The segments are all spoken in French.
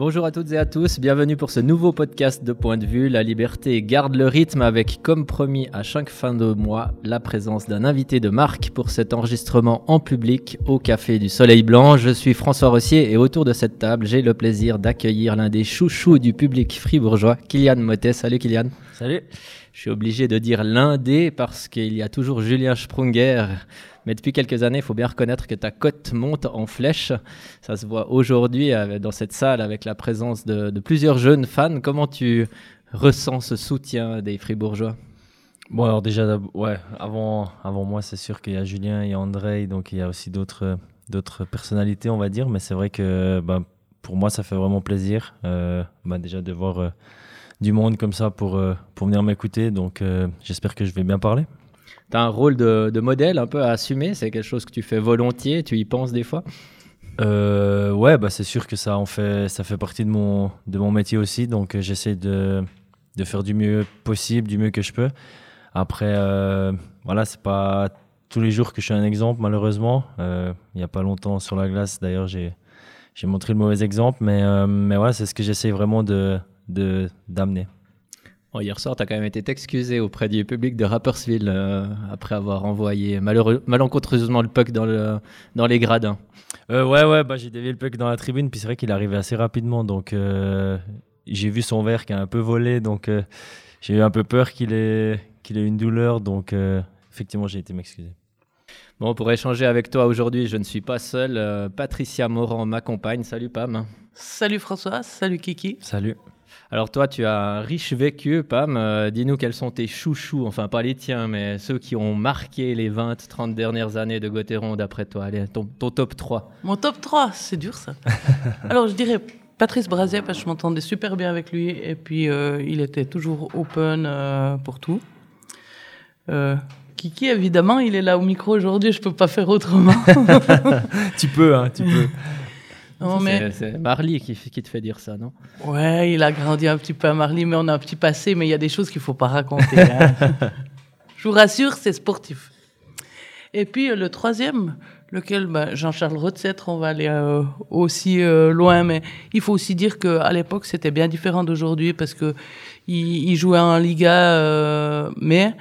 Bonjour à toutes et à tous, bienvenue pour ce nouveau podcast de Point de vue. La liberté garde le rythme avec, comme promis à chaque fin de mois, la présence d'un invité de marque pour cet enregistrement en public au Café du Soleil Blanc. Je suis François Rossier et autour de cette table, j'ai le plaisir d'accueillir l'un des chouchous du public fribourgeois, Kylian Motet. Salut Kylian. Salut. Je suis obligé de dire l'un des parce qu'il y a toujours Julien Sprunger mais depuis quelques années, il faut bien reconnaître que ta cote monte en flèche. Ça se voit aujourd'hui euh, dans cette salle avec la présence de, plusieurs jeunes fans. Comment tu ressens ce soutien des Fribourgeois? Bon, alors déjà, ouais, avant, avant moi, c'est sûr qu'il y a Julien, il y a André, donc il y a aussi d'autres, d'autres personnalités, on va dire. Mais c'est vrai que bah, pour moi, ça fait vraiment plaisir euh, bah, déjà de voir euh, du monde comme ça pour, pour venir m'écouter. Donc j'espère que je vais bien parler tu as un rôle de, modèle un peu à assumer? C'est quelque chose que tu fais volontiers Tu y penses des fois? Euh, Ouais, bah, c'est sûr que ça, fait, ça fait partie de mon, de mon métier aussi. Donc, euh, j'essaie de, de, faire du mieux possible, du mieux que je peux. Après, euh, voilà, c'est pas tous les jours que je suis un exemple, malheureusement. Euh, il n'y a pas longtemps sur la glace, d'ailleurs, j'ai montré le mauvais exemple. Mais, mais voilà, c'est ce que j'essaie vraiment d'amener. De, d'amener hier soir, tu as quand même été excusé auprès du public de Rappersville euh, après avoir envoyé malencontreusement le puck dans, le, dans les gradins. Euh, ouais, ouais, bah, j'ai dévié le puck dans la tribune, puis c'est vrai qu'il arrivait assez rapidement. Donc euh, j'ai vu son verre qui a un peu volé, donc j'ai eu un peu peur qu'il ait, qu'il ait une douleur. Donc effectivement, j'ai été m'excuser. Bon, pour échanger avec toi aujourd'hui, je ne suis pas seul. Patricia Morand m'accompagne. Salut Pam. Salut François, salut Kiki. Salut. Alors toi, tu as un riche vécu, Pam. Euh, dis-nous quels sont tes chouchous, enfin pas les tiens, mais ceux qui ont marqué les 20-30 dernières années de Gauthieron d'après toi. Allez, ton, top 3. Mon top 3, c'est dur ça. Alors je dirais Patrice Brazet, parce que je m'entendais super bien avec lui, et puis euh, il était toujours open euh, pour tout. Kiki, évidemment, il est là au micro aujourd'hui, je peux pas faire autrement. tu peux, hein, tu peux. C'est Marley qui, qui, te fait dire ça, non? Ouais, il a grandi un petit peu à Marley, mais on a un petit passé, mais il y a des choses qu'il faut pas raconter. Hein. Je vous rassure, c'est sportif. Et puis euh, le troisième, lequel ben, Jean-Charles Rotzetre, on va aller euh, aussi euh, loin, mais il faut aussi dire qu'à l'époque c'était bien différent d'aujourd'hui parce que il, jouait en Liga, mais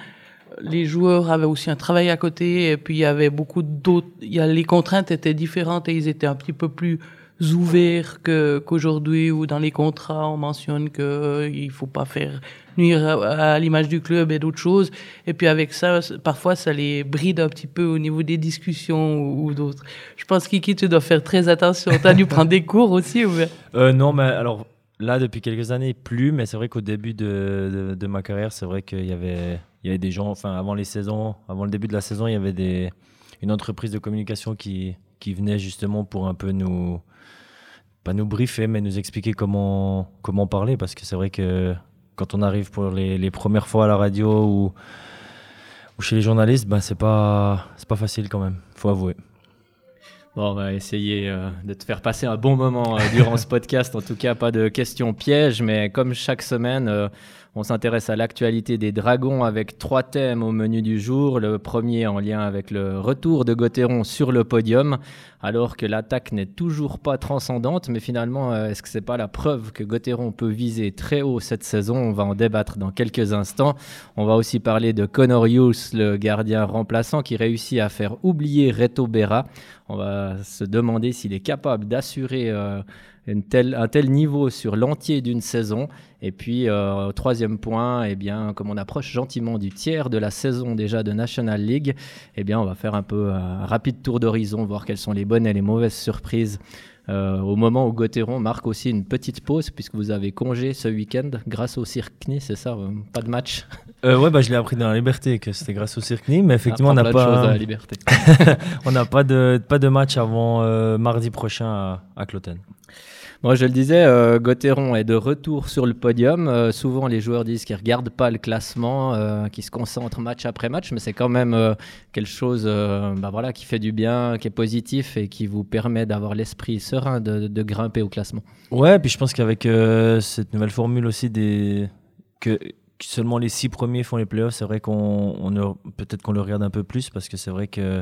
les joueurs avaient aussi un travail à côté et puis il y avait beaucoup d'autres. Les contraintes étaient différentes et ils étaient un petit peu plus ouverts que qu'aujourd'hui où dans les contrats on mentionne que euh, il faut pas faire nuire à, l'image du club et d'autres choses. Et puis avec ça parfois ça les bride un petit peu au niveau des discussions ou, d'autres. Je pense Kiki tu dois faire très attention. Tu as dû prendre des cours aussi ou euh, non mais alors là depuis quelques années plus mais c'est vrai qu'au début de, de, ma carrière c'est vrai qu'il y avait il y avait des gens enfin avant les saisons avant le début de la saison il y avait des une entreprise de communication qui qui venait justement pour un peu nous pas nous briefer, mais nous expliquer comment, comment parler. Parce que c'est vrai que quand on arrive pour les, les, premières fois à la radio ou, ou chez les journalistes, ben c'est pas, pas facile quand même, faut avouer. Bon, on va essayer euh, de te faire passer un bon moment euh, durant ce podcast. En tout cas, pas de questions pièges, mais comme chaque semaine, euh, on s'intéresse à l'actualité des Dragons avec trois thèmes au menu du jour. Le premier en lien avec le retour de Gauthieron sur le podium, alors que l'attaque n'est toujours pas transcendante. Mais finalement, euh, est-ce que c'est pas la preuve que Gauthieron peut viser très haut cette saison? On va en débattre dans quelques instants. On va aussi parler de Connor le gardien remplaçant qui réussit à faire oublier Reto Berra. On va se demander s'il est capable d'assurer euh, un tel niveau sur l'entier d'une saison. Et puis, euh, troisième point, eh bien, comme on approche gentiment du tiers de la saison déjà de National League, eh bien, on va faire un peu un rapide tour d'horizon, voir quelles sont les bonnes et les mauvaises surprises euh, au moment où Gauthieron marque aussi une petite pause, puisque vous avez congé ce week-end grâce au Cirque-Ni, c'est ça euh, Pas de match euh, Ouais, bah, je l'ai appris dans la liberté que c'était grâce au Cirque-Ni, mais effectivement, on n'a pas. la liberté. on n'a pas de, pas de match avant mardi prochain à, à Cloten. Moi, je le disais, euh, Gauthieron est de retour sur le podium. Euh, souvent, les joueurs disent qu'ils ne regardent pas le classement, euh, qu'ils se concentrent match après match, mais c'est quand même euh, quelque chose bah voilà, qui fait du bien, qui est positif et qui vous permet d'avoir l'esprit serein de, grimper au classement. Ouais, puis je pense qu'avec cette nouvelle formule aussi des que seulement les six premiers font les playoffs, c'est vrai qu'on peut-être qu'on le regarde un peu plus parce que c'est vrai que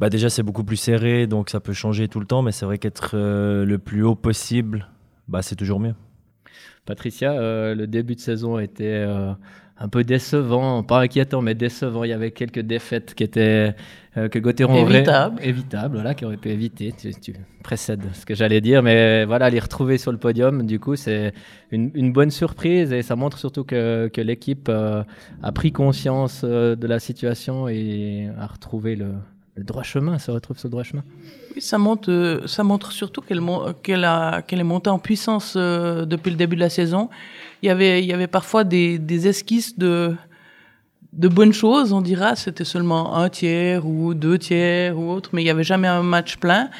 bah déjà c'est beaucoup plus serré, donc ça peut changer tout le temps, mais c'est vrai qu'être euh, le plus haut possible, bah c'est toujours mieux. Patricia, euh, le début de saison était euh, un peu décevant, pas inquiétant, mais décevant. Il y avait quelques défaites qui étaient euh, que Gauthieron aurait Évitables. évitables, voilà, qui auraient pu éviter. Tu, tu précèdes ce que j'allais dire, mais voilà, les retrouver sur le podium, du coup, c'est une, une bonne surprise et ça montre surtout que, que l'équipe euh, a pris conscience euh, de la situation et a retrouvé le, le droit chemin, se retrouve sur droit chemin. Oui, ça, monte, euh, ça montre surtout qu'elle qu'elle est montée en puissance euh, depuis le début de la saison. Il y avait, il y avait parfois des, des esquisses de, de bonnes choses, on dira. C'était seulement un tiers ou deux tiers ou autre, mais il n'y avait jamais un match plein.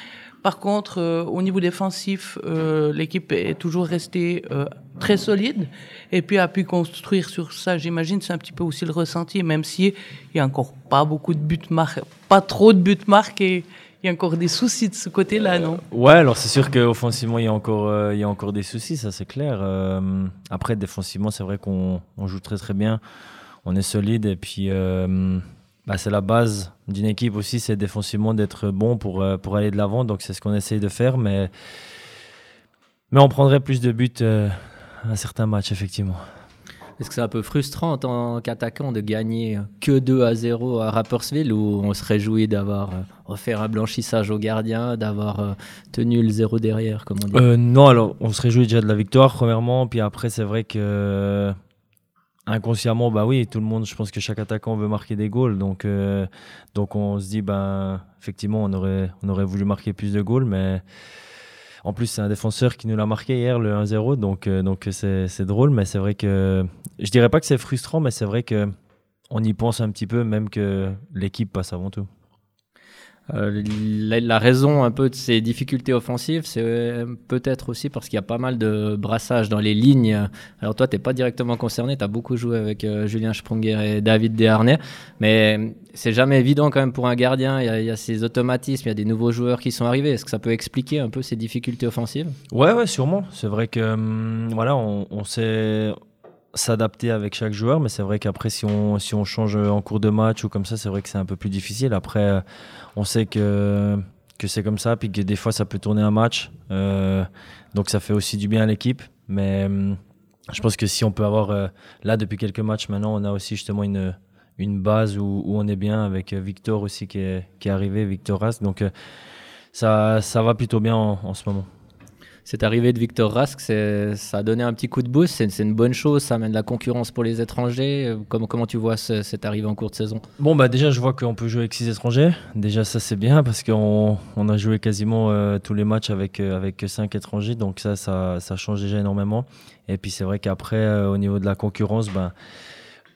Par contre, euh, au niveau défensif, euh, l'équipe est toujours restée euh, très solide et puis a pu construire sur ça. J'imagine c'est un petit peu aussi le ressenti, même si il y a encore pas beaucoup de buts marqués, pas trop de buts marqués. Il y a encore des soucis de ce côté-là, non? Ouais, alors c'est sûr qu'offensivement, il y a encore, il y a encore des soucis, ça c'est clair. Après, défensivement, c'est vrai qu'on on joue très très bien, on est solide et puis bah, c'est la base d'une équipe aussi, c'est défensivement d'être bon pour, euh, pour aller de l'avant. Donc c'est ce qu'on essaye de faire, mais, mais on prendrait plus de buts euh, à certains matchs, effectivement. Est-ce que c'est un peu frustrant en tant qu'attaquant de gagner que 2 à 0 à Rapperswil ou on se réjouit d'avoir euh, offert un blanchissage au gardien, d'avoir euh, tenu le zéro derrière, comme on dit? Euh, non, alors on se réjouit déjà de la victoire, premièrement. Puis après, c'est vrai que inconsciemment, bah oui, tout le monde, je pense que chaque attaquant veut marquer des goals. Donc, euh, donc on se dit, ben, effectivement, on aurait, on aurait voulu marquer plus de goals. Mais en plus, c'est un défenseur qui nous l'a marqué hier, le 1-0. Donc, euh, donc c'est c'est drôle. Mais c'est vrai que je dirais pas que c'est frustrant, mais c'est vrai que on y pense un petit peu, même que l'équipe passe avant tout. Euh, la, raison un peu de ces difficultés offensives, c'est euh, peut-être aussi parce qu'il y a pas mal de brassage dans les lignes. Alors toi, tu n'es pas directement concerné, tu as beaucoup joué avec euh, Julien Sprunger et David Desharnais, mais c'est jamais évident quand même pour un gardien. Il y, a, ces automatismes, il y a des nouveaux joueurs qui sont arrivés. Est-ce que ça peut expliquer un peu ces difficultés offensives? Ouais, ouais, sûrement. C'est vrai que hum, voilà, on, on s'adapter avec chaque joueur, mais c'est vrai qu'après, si on, si on change en cours de match ou comme ça, c'est vrai que c'est un peu plus difficile. Après, euh, on sait que, c'est comme ça, puis que des fois, ça peut tourner un match. Euh, donc, ça fait aussi du bien à l'équipe. Mais hum, je pense que si on peut avoir, euh, là, depuis quelques matchs maintenant, on a aussi justement une, une base où, on est bien avec euh, Victor aussi qui est, arrivé, Victor Rask. Donc, euh, ça, va plutôt bien en- en ce moment. Cette arrivée de Victor Rask, ça a donné un petit coup de boost, c'est une bonne chose, ça amène de la concurrence pour les étrangers. Comment, tu vois ce- cette arrivée en cours de saison? Bon, bah déjà, je vois qu'on peut jouer avec six étrangers. Déjà, ça, c'est bien parce qu'on on a joué quasiment euh, tous les matchs avec, euh, cinq étrangers. Donc, ça, ça, ça change déjà énormément. Et puis, c'est vrai qu'après, euh, au niveau de la concurrence, ben,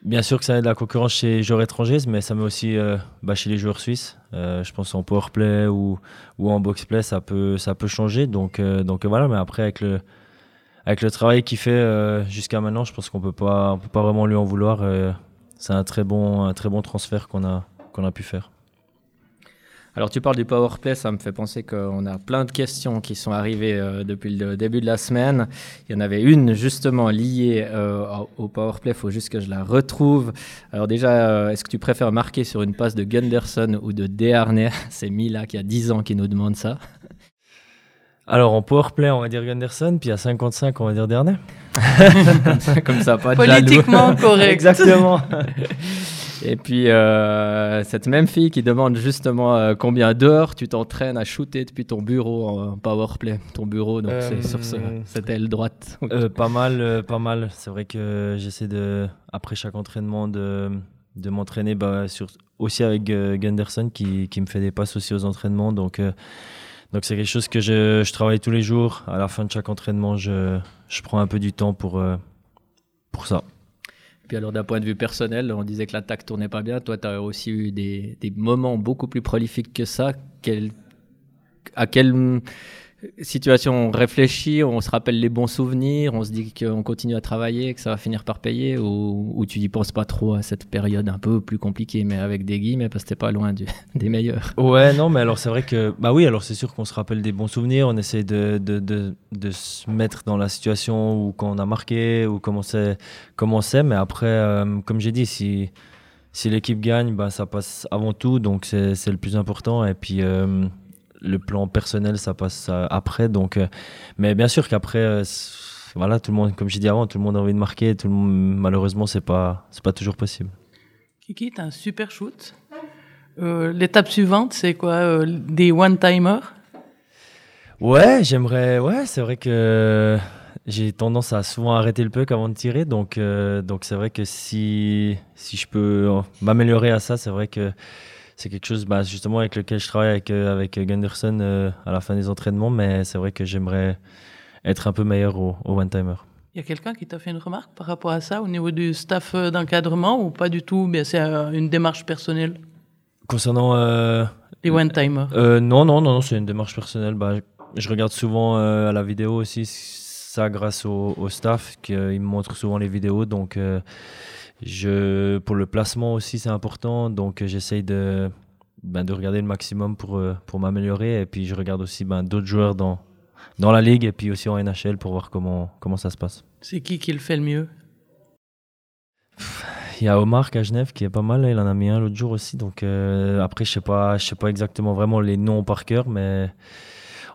bien sûr que ça a de la concurrence chez les joueurs étrangers, mais ça met aussi euh, bah, chez les joueurs suisses. Euh, je pense en powerplay ou, ou en boxplay, ça peut, ça peut changer. Donc, euh, donc voilà, mais après, avec le, avec le travail qu'il fait jusqu'à maintenant, je pense qu'on peut pas, on peut pas vraiment lui en vouloir. c'est un très bon, un très bon transfert qu'on a, qu'on a pu faire. Alors tu parles du powerplay, ça me fait penser qu'on a plein de questions qui sont arrivées euh, depuis le début de la semaine. Il y en avait une justement liée euh, au- powerplay, il faut juste que je la retrouve. Alors déjà, euh, est-ce que tu préfères marquer sur une passe de Gunderson ou de Desharnais C'est Mila qui a 10 ans qui nous demande ça. Alors en powerplay, on va dire Gunderson, puis à 55, on va dire Dernay. Comme ça, comme ça, pas de jaloux. Politiquement correct. Exactement. Et puis, euh, cette même fille qui demande justement euh, combien d'heures tu t'entraînes à shooter depuis ton bureau en powerplay. Ton bureau, donc Euh, c'est sur ce- cette aile droite. Euh, pas mal, euh, pas mal. C'est vrai que j'essaie de, après chaque entraînement, de, de m'entraîner bah, sur, aussi avec euh, Gunderson qui, qui me fait des passes aussi aux entraînements. Donc, euh, donc c'est quelque chose que je, je travaille tous les jours. À la fin de chaque entraînement, je, je prends un peu du temps pour, euh, pour ça. Puis alors d'un point de vue personnel, on disait que l'attaque tournait pas bien. Toi, tu as aussi eu des, des moments beaucoup plus prolifiques que ça. Quel, à quel, situation réfléchie, on se rappelle les bons souvenirs, on se dit qu'on continue à travailler, que ça va finir par payer, ou, tu n'y penses pas trop à cette période un peu plus compliquée, mais avec des guillemets, parce que t'es pas loin des meilleurs. Ouais, non, mais alors c'est vrai que, bah oui, alors c'est sûr qu'on se rappelle des bons souvenirs, on essaie de, de, de, de se mettre dans la situation où quand on a marqué, ou comment c'est, comment c'est, mais après, euh, comme j'ai dit, si, si l'équipe gagne, bah, ça passe avant tout, donc c'est le plus important, et puis. Euh, le plan personnel, ça passe après. Donc, euh, mais bien sûr qu'après, euh, voilà, tout le monde, comme j'ai dit avant, tout le monde a envie de marquer. Tout le monde, malheureusement, c'est pas, c'est pas toujours possible. Kiki, t'as un super shoot. Euh, l'étape suivante, c'est quoi Des one-timers Ouais, j'aimerais. Ouais, c'est vrai que j'ai tendance à souvent arrêter le puck avant de tirer. Donc, donc c'est vrai que si, si je peux m'améliorer à ça, c'est vrai que c'est quelque chose bah, justement avec lequel je travaille avec, euh, avec Gunderson euh, à la fin des entraînements, mais c'est vrai que j'aimerais être un peu meilleur au, one-timer. Il y a quelqu'un qui t'a fait une remarque par rapport à ça au niveau du staff euh, d'encadrement ou pas du tout mais C'est une démarche personnelle? Concernant. les one-timers Non, non, non, c'est une démarche personnelle. Bah, je regarde souvent à la vidéo aussi, ça grâce au, au staff, qui me montre souvent les vidéos. Donc je, pour le placement aussi, c'est important. Donc, j'essaye de, ben, de regarder le maximum pour, euh, pour m'améliorer. Et puis, je regarde aussi ben, d'autres joueurs dans, dans la ligue et puis aussi en NHL pour voir comment, comment ça se passe. C'est qui qui le fait le mieux? Il y a Omar à Genève qui est pas mal, il en a mis un l'autre jour aussi. Donc euh, après, je sais pas, je sais pas exactement vraiment les noms par cœur, mais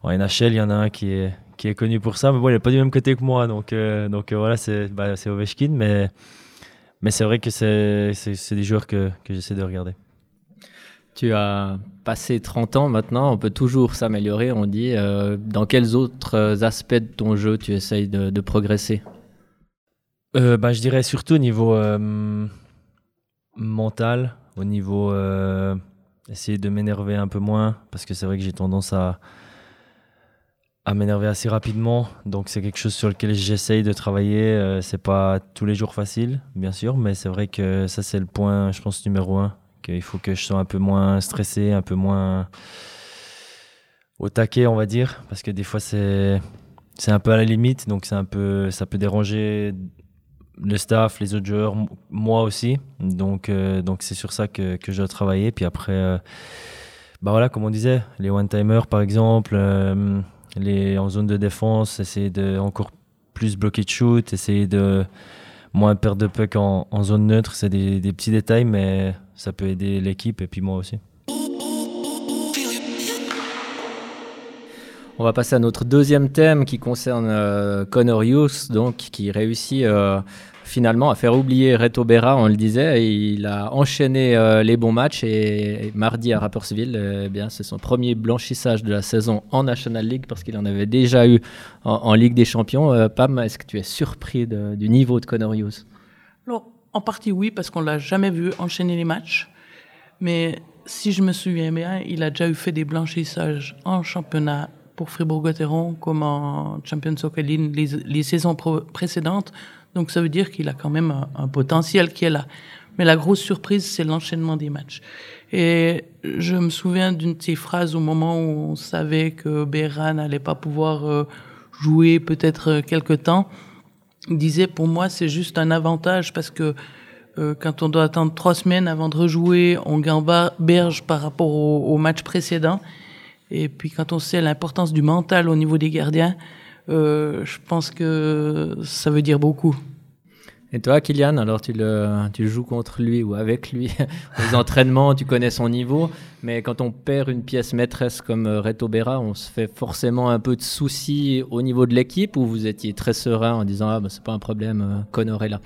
en NHL, il y en a un qui est, qui est connu pour ça. Mais bon, il n'est pas du même côté que moi, donc, euh, donc voilà, c'est bah, Ovechkin. Mais mais c'est vrai que c'est des joueurs que, que j'essaie de regarder. Tu as passé 30 ans maintenant, on peut toujours s'améliorer, on dit. Euh, dans quels autres aspects de ton jeu tu essayes de, de progresser? Euh, bah, Je dirais surtout au niveau euh, mental, au niveau essayer de m'énerver un peu moins, parce que c'est vrai que j'ai tendance à, à m'énerver assez rapidement. Donc c'est quelque chose sur lequel j'essaye de travailler. Euh, c'est pas tous les jours facile, bien sûr, mais c'est vrai que ça c'est le point, je pense numéro un, qu'il faut que je sois un peu moins stressé, un peu moins au taquet, on va dire, parce que des fois c'est c'est un peu à la limite, donc c'est un peu ça peut déranger le staff, les autres joueurs, moi aussi. Donc euh, donc c'est sur ça que, que je dois travailler. Puis après, euh, bah voilà, comme on disait, les one timers par exemple les, en zone de défense, essayer de encore plus bloquer de shoot, essayer de moins perdre de puck en, zone neutre. C'est des, petits détails, mais ça peut aider l'équipe et puis moi aussi. On va passer à notre deuxième thème qui concerne euh, Connor Hughes, donc qui réussit euh, finalement à faire oublier Reto Berra, on le disait. Il a enchaîné euh, les bons matchs et, mardi à Rappersville, eh bien, c'est son premier blanchissage de la saison en National League parce qu'il en avait déjà eu en, Ligue des Champions. Euh, Pam, est-ce que tu es surpris du niveau de Connor Hughes? En partie oui, parce qu'on l'a jamais vu enchaîner les matchs. Mais si je me souviens bien, il a déjà eu fait des blanchissages en championnat pour Fribourg-Gotteron comme en Champions Hockey League les, les saisons précédentes. Donc ça veut dire qu'il a quand même un, potentiel qui est là. Mais la grosse surprise, c'est l'enchaînement des matchs. Et je me souviens d'une de ces phrases au moment où on savait que Béran n'allait pas pouvoir euh, jouer peut-être euh, quelque temps. Il disait, pour moi, c'est juste un avantage parce que euh, quand on doit attendre trois semaines avant de rejouer, on berge par rapport au match précédent. Et puis quand on sait l'importance du mental au niveau des gardiens, euh, je pense que ça veut dire beaucoup. Et toi, Kylian, alors tu, le, tu joues contre lui ou avec lui aux entraînements, tu connais son niveau, mais quand on perd une pièce maîtresse comme euh, Reto Berra, on se fait forcément un peu de soucis au niveau de l'équipe ou vous étiez très serein en disant ah bah, c'est pas un problème, euh, Connor est là?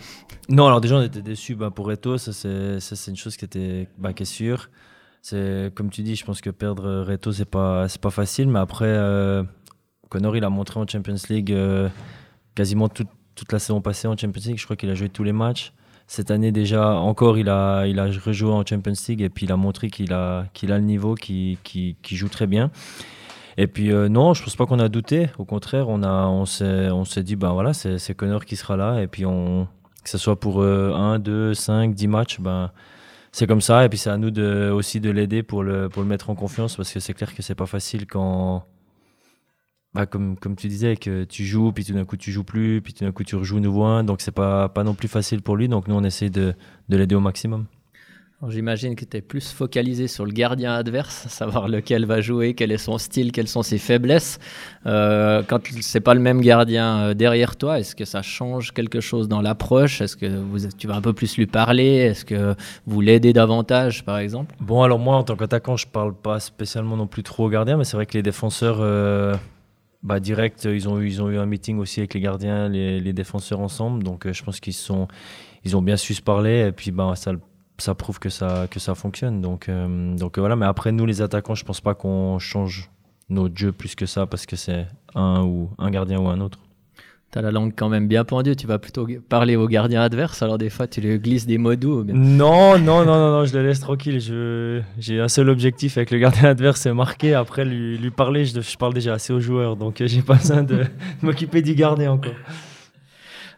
Non, alors déjà on était déçus bah, pour Reto, ça c'est une chose qui était bah, qui est sûre. C'est comme tu dis, je pense que perdre Reto c'est pas c'est pas facile, mais après. Connor, il a montré en Champions League euh, quasiment toute, la saison passée en Champions League. Je crois qu'il a joué tous les matchs. Cette année déjà, encore, il a, il a rejoué en Champions League et puis il a montré qu'il a, qu'il a le niveau, qu'il joue très bien. Et puis euh, non, je pense pas qu'on a douté. Au contraire, on, on s'est dit, ben voilà, c'est, Connor qui sera là. Et puis on, que ce soit pour 1, 2, 5, 10 matchs, ben, c'est comme ça. Et puis c'est à nous de, aussi de l'aider pour le, pour le mettre en confiance parce que c'est clair que c'est pas facile quand bah, comme, comme tu disais, que tu joues, puis tout d'un coup tu joues plus, puis tout d'un coup tu rejoues nouveau un, donc c'est pas, pas non plus facile pour lui. Donc nous on essaie de, de l'aider au maximum. J'imagine que tu es plus focalisé sur le gardien adverse, savoir lequel va jouer, quel est son style, quelles sont ses faiblesses. Euh, quand c'est pas le même gardien euh, derrière toi, est-ce que ça change quelque chose dans l'approche? Est-ce que vous, tu vas un peu plus lui parler? Est-ce que vous l'aidez davantage, par exemple? Bon, alors moi, en tant qu'attaquant, je parle pas spécialement non plus trop au gardien, mais c'est vrai que les défenseurs, euh, bah, direct, ils ont, eu, ils ont eu un meeting aussi avec les gardiens, les, défenseurs ensemble. Donc, je pense qu'ils sont, ils ont bien su se parler. Et puis, bah, ça ça prouve que ça, que ça fonctionne. Donc, euh, donc voilà, mais après, nous, les attaquants, je pense pas qu'on change notre jeu plus que ça parce que c'est un ou un gardien ou un autre. Tu as la langue quand même bien pendue, tu vas plutôt parler aux gardiens adverses, alors des fois tu lui glisses des mots doux. Non, non, non, non, non, je le laisse tranquille. J'ai un seul objectif avec le gardien adverse, c'est marquer. Après, lui, lui parler, je, je, parle déjà assez aux joueurs, donc j'ai pas besoin de m'occuper du gardien encore.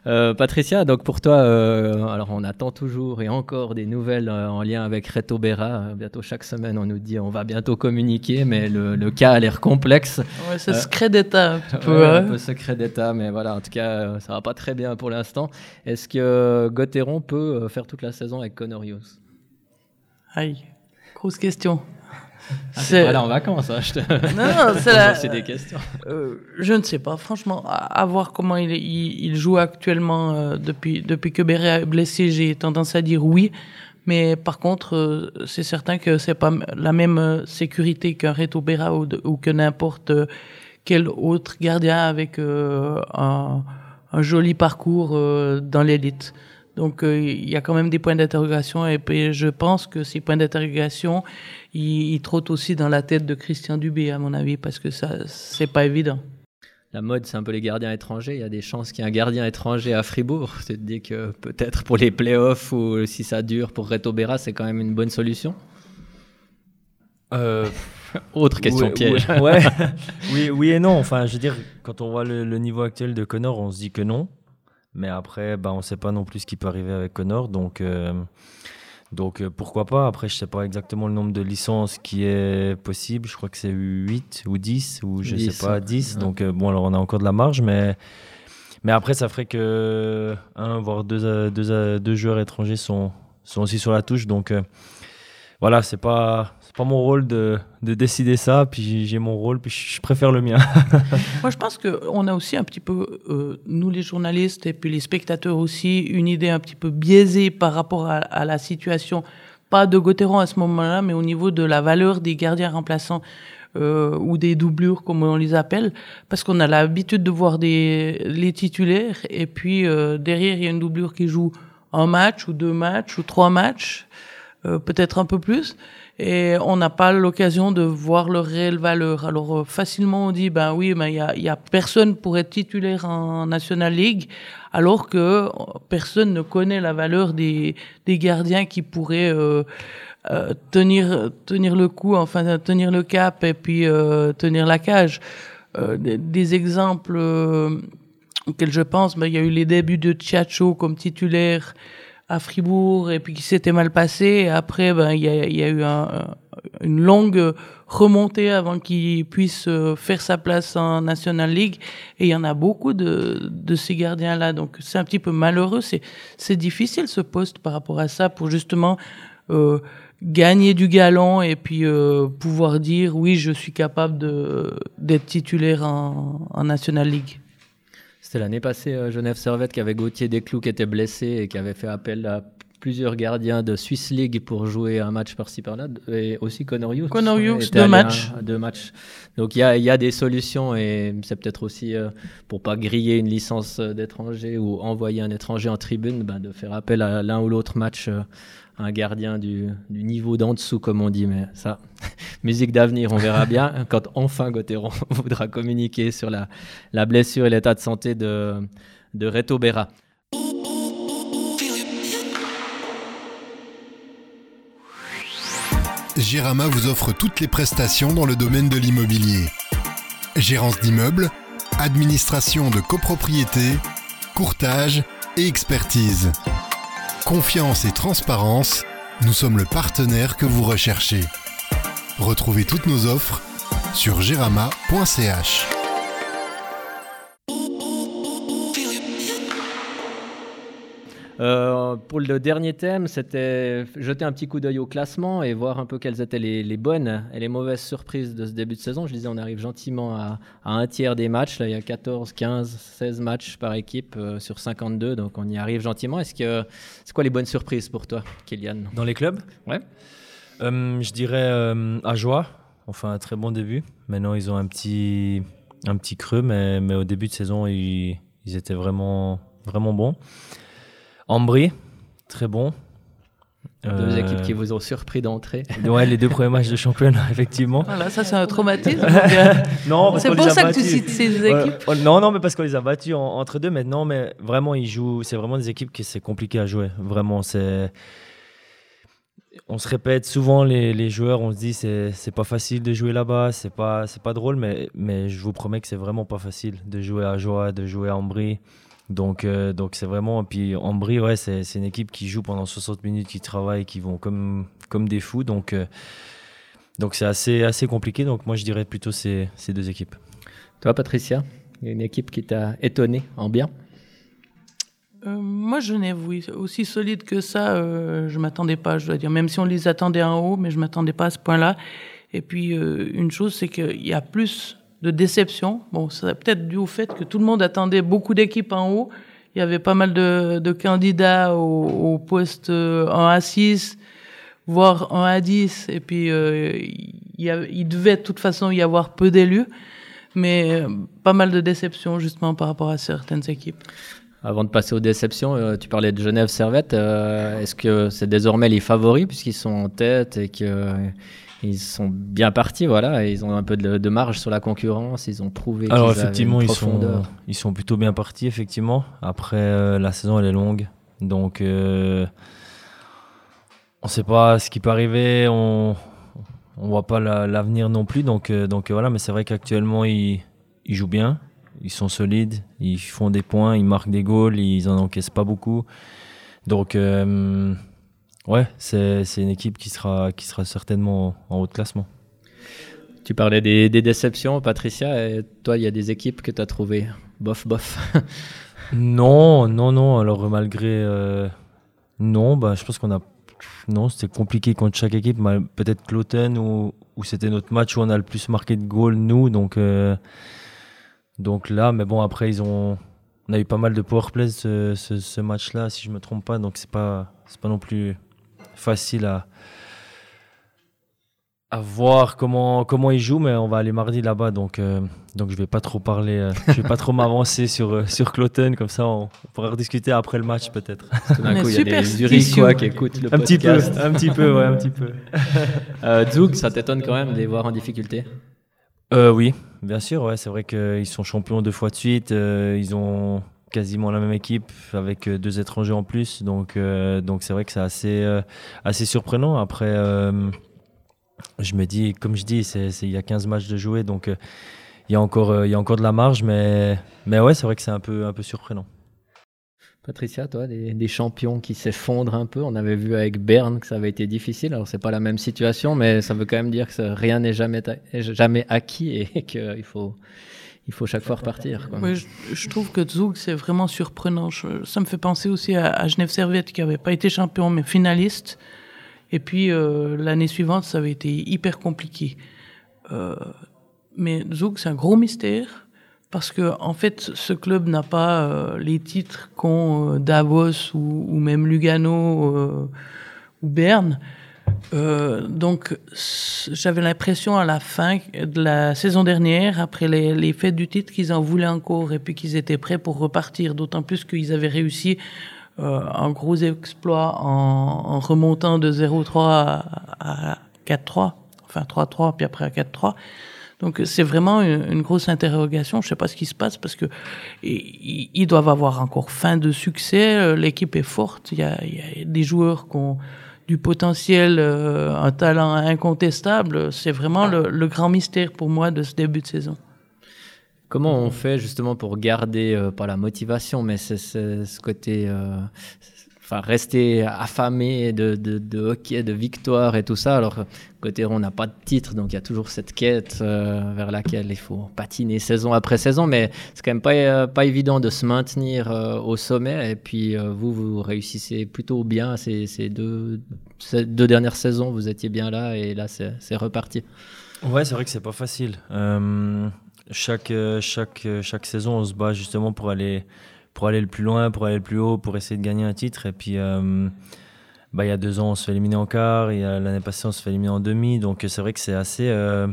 Euh, Patricia, donc pour toi, euh, alors on attend toujours et encore des nouvelles euh, en lien avec Reto Berra. bientôt chaque semaine, on nous dit on va bientôt communiquer, mais le, cas a l'air complexe. Ouais, c'est secret d'État un petit peu. un peu secret d'État, mais voilà, en tout cas, ça va pas très bien pour l'instant. Est-ce que Gauthieron peut faire toute la saison avec Connor Hughes Aïe, grosse question. Ah, c'est pas là en vacances, hein, je te... Non, c'est des questions. Euh, je ne sais pas, franchement, à, voir comment il, il, joue actuellement euh, depuis, depuis que Béret est blessé, j'ai tendance à dire oui. Mais par contre, euh, c'est certain que c'est pas la même sécurité qu'un Reto Berra ou, ou que n'importe quel autre gardien avec un, un, joli parcours dans l'élite. Donc il y a quand même des points d'interrogation et puis je pense que ces points d'interrogation, il, trotte aussi dans la tête de Christian Dubé, à mon avis, parce que ça, c'est pas évident. La mode, c'est un peu les gardiens étrangers. Il y a des chances qu'il y ait un gardien étranger à Fribourg. Tu te dis que peut-être pour les playoffs ou si ça dure pour Reto Berra, c'est quand même une bonne solution euh, Autre question piège. Ouais, oui, oui et non. Enfin, je veux dire, quand on voit le, niveau actuel de Connor, on se dit que non. Mais après, bah, on ne sait pas non plus ce qui peut arriver avec Connor. Donc, euh, donc euh, pourquoi pas Après, je sais pas exactement le nombre de licences qui est possible. Je crois que c'est 8 ou 10 ou je ne sais pas 10. Donc euh, bon, alors on a encore de la marge, mais mais après ça ferait que un voire deux, deux, deux joueurs étrangers sont sont aussi sur la touche. Donc voilà, c'est pas pas mon rôle de, de décider ça, puis j'ai mon rôle, puis je préfère le mien. Moi, je pense qu'on a aussi un petit peu, euh, nous les journalistes et puis les spectateurs aussi, une idée un petit peu biaisée par rapport à, la situation, pas de Gauthieron à ce moment-là, mais au niveau de la valeur des gardiens remplaçants. Euh, ou des doublures comme on les appelle, parce qu'on a l'habitude de voir des, les titulaires, et puis euh, derrière il y a une doublure qui joue un match ou deux matchs ou trois matchs, euh, peut-être un peu plus et on n'a pas l'occasion de voir leur réelle valeur. Alors euh, facilement on dit ben oui, mais il y a, y a, personne pour être titulaire en National League, alors que euh, personne ne connaît la valeur des, des gardiens qui pourraient euh, euh, tenir tenir le coup, enfin tenir le cap et puis tenir la cage. Des, des, exemples auxquels je pense, ben, il y a eu les débuts de Tchacho comme titulaire à Fribourg et puis qui s'était mal passé. Après, ben il y a, y a, eu un, une longue remontée avant qu'il puisse euh, faire sa place en National League. Et il y en a beaucoup de, de ces gardiens-là. Donc c'est un petit peu malheureux. C'est c'est difficile ce poste par rapport à ça pour justement euh, gagner du galon et puis euh, pouvoir dire oui, je suis capable de d'être titulaire en, en National League. C'était l'année passée, euh, Genève Servette, qui avait Gauthier Desclous qui était blessé et qui avait fait appel à plusieurs gardiens de Swiss League pour jouer un match par-ci par-là, et aussi Connor Hughes. Connor Hughes, deux matchs. deux matchs. Donc il y a, y a, des solutions et c'est peut-être aussi euh, pour pas griller une licence d'étranger ou envoyer un étranger en tribune, ben, de faire appel à l'un ou l'autre match euh, un gardien du, du niveau d'en dessous, comme on dit. Mais ça, musique d'avenir, on verra bien quand enfin Gauthieron voudra communiquer sur la, la blessure et l'état de santé de, de Reto Berra. Gérama vous offre toutes les prestations dans le domaine de l'immobilier. Gérance d'immeubles, administration de copropriété, courtage et expertise confiance et transparence, nous sommes le partenaire que vous recherchez. Retrouvez toutes nos offres sur gerama.ch. Euh, pour le dernier thème, c'était jeter un petit coup d'œil au classement et voir un peu quelles étaient les, bonnes et les mauvaises surprises de ce début de saison. Je disais, on arrive gentiment à, un tiers des matchs. Là, il y a 14, 15, 16 matchs par équipe euh, sur 52, donc on y arrive gentiment. Est-ce que c'est quoi les bonnes surprises pour toi, Kylian? Dans les clubs? Ouais. Euh, je dirais à Joie. Enfin, un très bon début. Maintenant, ils ont un petit, un petit creux, mais, mais au début de saison, ils, ils étaient vraiment, vraiment bons. Ambry, très bon. Deux euh, équipes qui vous ont surpris d'entrée. Ouais, les deux premiers matchs de championnat, effectivement. Voilà, ça c'est un traumatisme. non, c'est pour ça que tu cites ces équipes. Non, non, mais parce qu'on les a battus entre deux. Maintenant, mais vraiment, ils jouent. C'est vraiment des équipes qui c'est compliqué à jouer. Vraiment, c'est. On se répète souvent les, les joueurs, on se dit c'est c'est pas facile de jouer là-bas, c'est pas c'est pas drôle, mais mais je vous promets que c'est vraiment pas facile de jouer à Joie, de jouer à Ambry. Donc, euh, donc c'est vraiment. Puis Ambry, ouais, c'est, une équipe qui joue pendant 60 minutes, qui travaille, qui vont comme, comme des fous. Donc, euh, donc c'est assez, assez compliqué. Donc, moi, je dirais plutôt ces, ces deux équipes. Toi, Patricia, il y a une équipe qui t'a étonné en bien? Euh, moi, Genève, oui. Aussi solide que ça, je ne m'attendais pas, je dois dire. Même si on les attendait en haut, mais je ne m'attendais pas à ce point-là. Et puis, une chose, c'est qu'il y a plus de déception. Bon, ça peut-être dû au fait que tout le monde attendait beaucoup d'équipes en haut. Il y avait pas mal de, candidats au, poste 1 euh, à 6, voire 1 à 10. Et puis, euh, il devait de toute façon y avoir peu d'élus. Mais euh, pas mal de déceptions justement par rapport à certaines équipes. Avant de passer aux déceptions, tu parlais de Genève Servette. Est-ce que c'est désormais les favoris puisqu'ils sont en tête et que ils sont bien partis, voilà. ils ont un peu de, marge sur la concurrence. Ils ont prouvé. Alors effectivement, ils sont, ils sont plutôt bien partis, effectivement. Après, euh, la saison elle est longue, donc euh, on ne sait pas ce qui peut arriver. On on voit pas l'avenir non plus, donc euh, donc voilà. Mais c'est vrai qu'actuellement ils, ils jouent bien, ils sont solides, ils font des points, ils marquent des goals, ils en encaissent pas beaucoup. Donc Ouais, c'est une équipe qui sera, qui sera certainement en haut de classement. Tu parlais des, déceptions, Patricia. Et toi, il y a des équipes que tu as trouvées bof, bof Non, non, non. Alors, malgré. Euh, non, bah, je pense qu'on a. Non, c'était compliqué contre chaque équipe. Peut-être Cloten, où, où c'était notre match où on a le plus marqué de goals, nous. Donc, euh, donc là, mais bon, après, ils ont. On a eu pas mal de powerplay ce, ce, ce match-là, si je me trompe pas. Donc, c'est pas, pas non plus facile à, à voir comment, comment ils jouent, mais on va aller mardi là-bas, donc, euh, donc je vais pas trop parler, euh, je vais pas trop m'avancer sur, euh, sur Cloten, comme ça on, pourra rediscuter après le match peut-être. D'un coup, il y a des Zurichois qui écoutent le un Petit peu, un petit peu, ouais, un petit peu. Zug, ça t'étonne quand même de les voir en difficulté? Oui, bien sûr, ouais, c'est vrai qu'ils sont champions deux fois de suite, ils ont quasiment la même équipe avec euh, deux étrangers en plus. Donc, euh, donc c'est vrai que c'est assez, euh, assez surprenant. Après, je me dis, comme je dis, il y a 15 matchs de jouer, donc il y, a encore, y a encore de la marge, mais, mais ouais, c'est vrai que c'est un peu, un peu surprenant. Patricia, toi, des, champions qui s'effondrent un peu. On avait vu avec Berne que ça avait été difficile. Alors, c'est pas la même situation, mais ça veut quand même dire que rien n'est jamais, jamais acquis et qu'il faut, il faut chaque fois repartir. je, trouve que Zug, c'est vraiment surprenant. ça me fait penser aussi à, Genève Servette, qui n'avait pas été champion, mais finaliste. Et puis, euh, l'année suivante, ça avait été hyper compliqué. Euh, mais Zug, c'est un gros mystère, parce que, en fait, ce club n'a pas euh, les titres qu'ont Davos ou, ou, même Lugano ou Berne. Euh, donc, j'avais l'impression à la fin de la saison dernière, après les, fêtes du titre, qu'ils en voulaient encore et puis qu'ils étaient prêts pour repartir. D'autant plus qu'ils avaient réussi euh, un gros exploit en, remontant de 0-3 à, 4-3, enfin 3-3 puis après à 4-3. Donc c'est vraiment une, grosse interrogation. Je sais pas ce qui se passe parce que ils, doivent avoir encore fin de succès. Euh, l'équipe est forte. Il y a des joueurs qui ont du potentiel, euh, un talent incontestable, c'est vraiment le, grand mystère pour moi de ce début de saison. Comment on fait justement pour garder, euh, pas la motivation, mais c'est ce côté, euh, enfin, rester affamé de, de, hockey, de victoire et tout ça. Alors, côté on n'a pas de titre, donc il y a toujours cette quête euh, vers laquelle il faut patiner saison après saison. Mais c'est quand même pas, euh, pas évident de se maintenir euh, au sommet. Et puis, vous, vous réussissez plutôt bien ces, deux, ces deux dernières saisons. Vous étiez bien là et là, c'est reparti. Ouais, c'est vrai que c'est pas facile. chaque, chaque, chaque saison, on se bat justement pour aller pour aller le plus loin, pour aller le plus haut, pour essayer de gagner un titre. Et puis, euh, bah, il y a deux ans, on se fait éliminer en quart. Et l'année passée, on se fait éliminer en demi. Donc, c'est vrai que c'est assez, euh,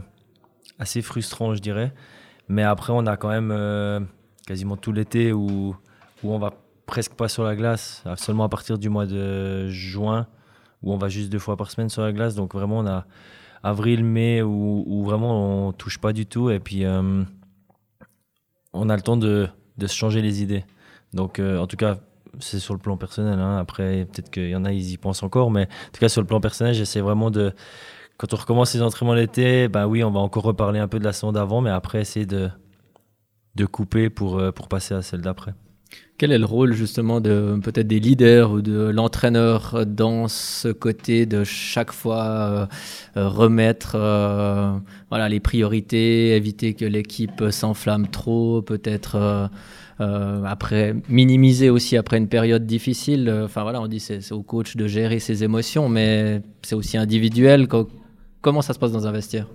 assez frustrant, je dirais. Mais après, on a quand même euh, quasiment tout l'été où, où on va presque pas sur la glace, seulement à partir du mois de juin, où on va juste deux fois par semaine sur la glace. Donc, vraiment, on a avril, mai, où, où vraiment on touche pas du tout. Et puis, on a le temps de, de se changer les idées. Donc, euh, en tout cas, c'est sur le plan personnel. Hein. Après, peut-être qu'il y en a, ils y pensent encore. Mais en tout cas, sur le plan personnel, j'essaie vraiment de. Quand on recommence les entraînements l'été, ben oui, on va encore reparler un peu de la saison d'avant, mais après, essayer de, de couper pour, euh, pour passer à celle d'après. Quel est le rôle justement de peut-être des leaders ou de l'entraîneur dans ce côté de chaque fois euh, remettre voilà les priorités, éviter que l'équipe s'enflamme trop, peut-être euh, après, minimiser aussi après une période difficile? Euh, enfin voilà, on dit c'est au coach de gérer ses émotions, mais c'est aussi individuel. Comment ça se passe dans un vestiaire?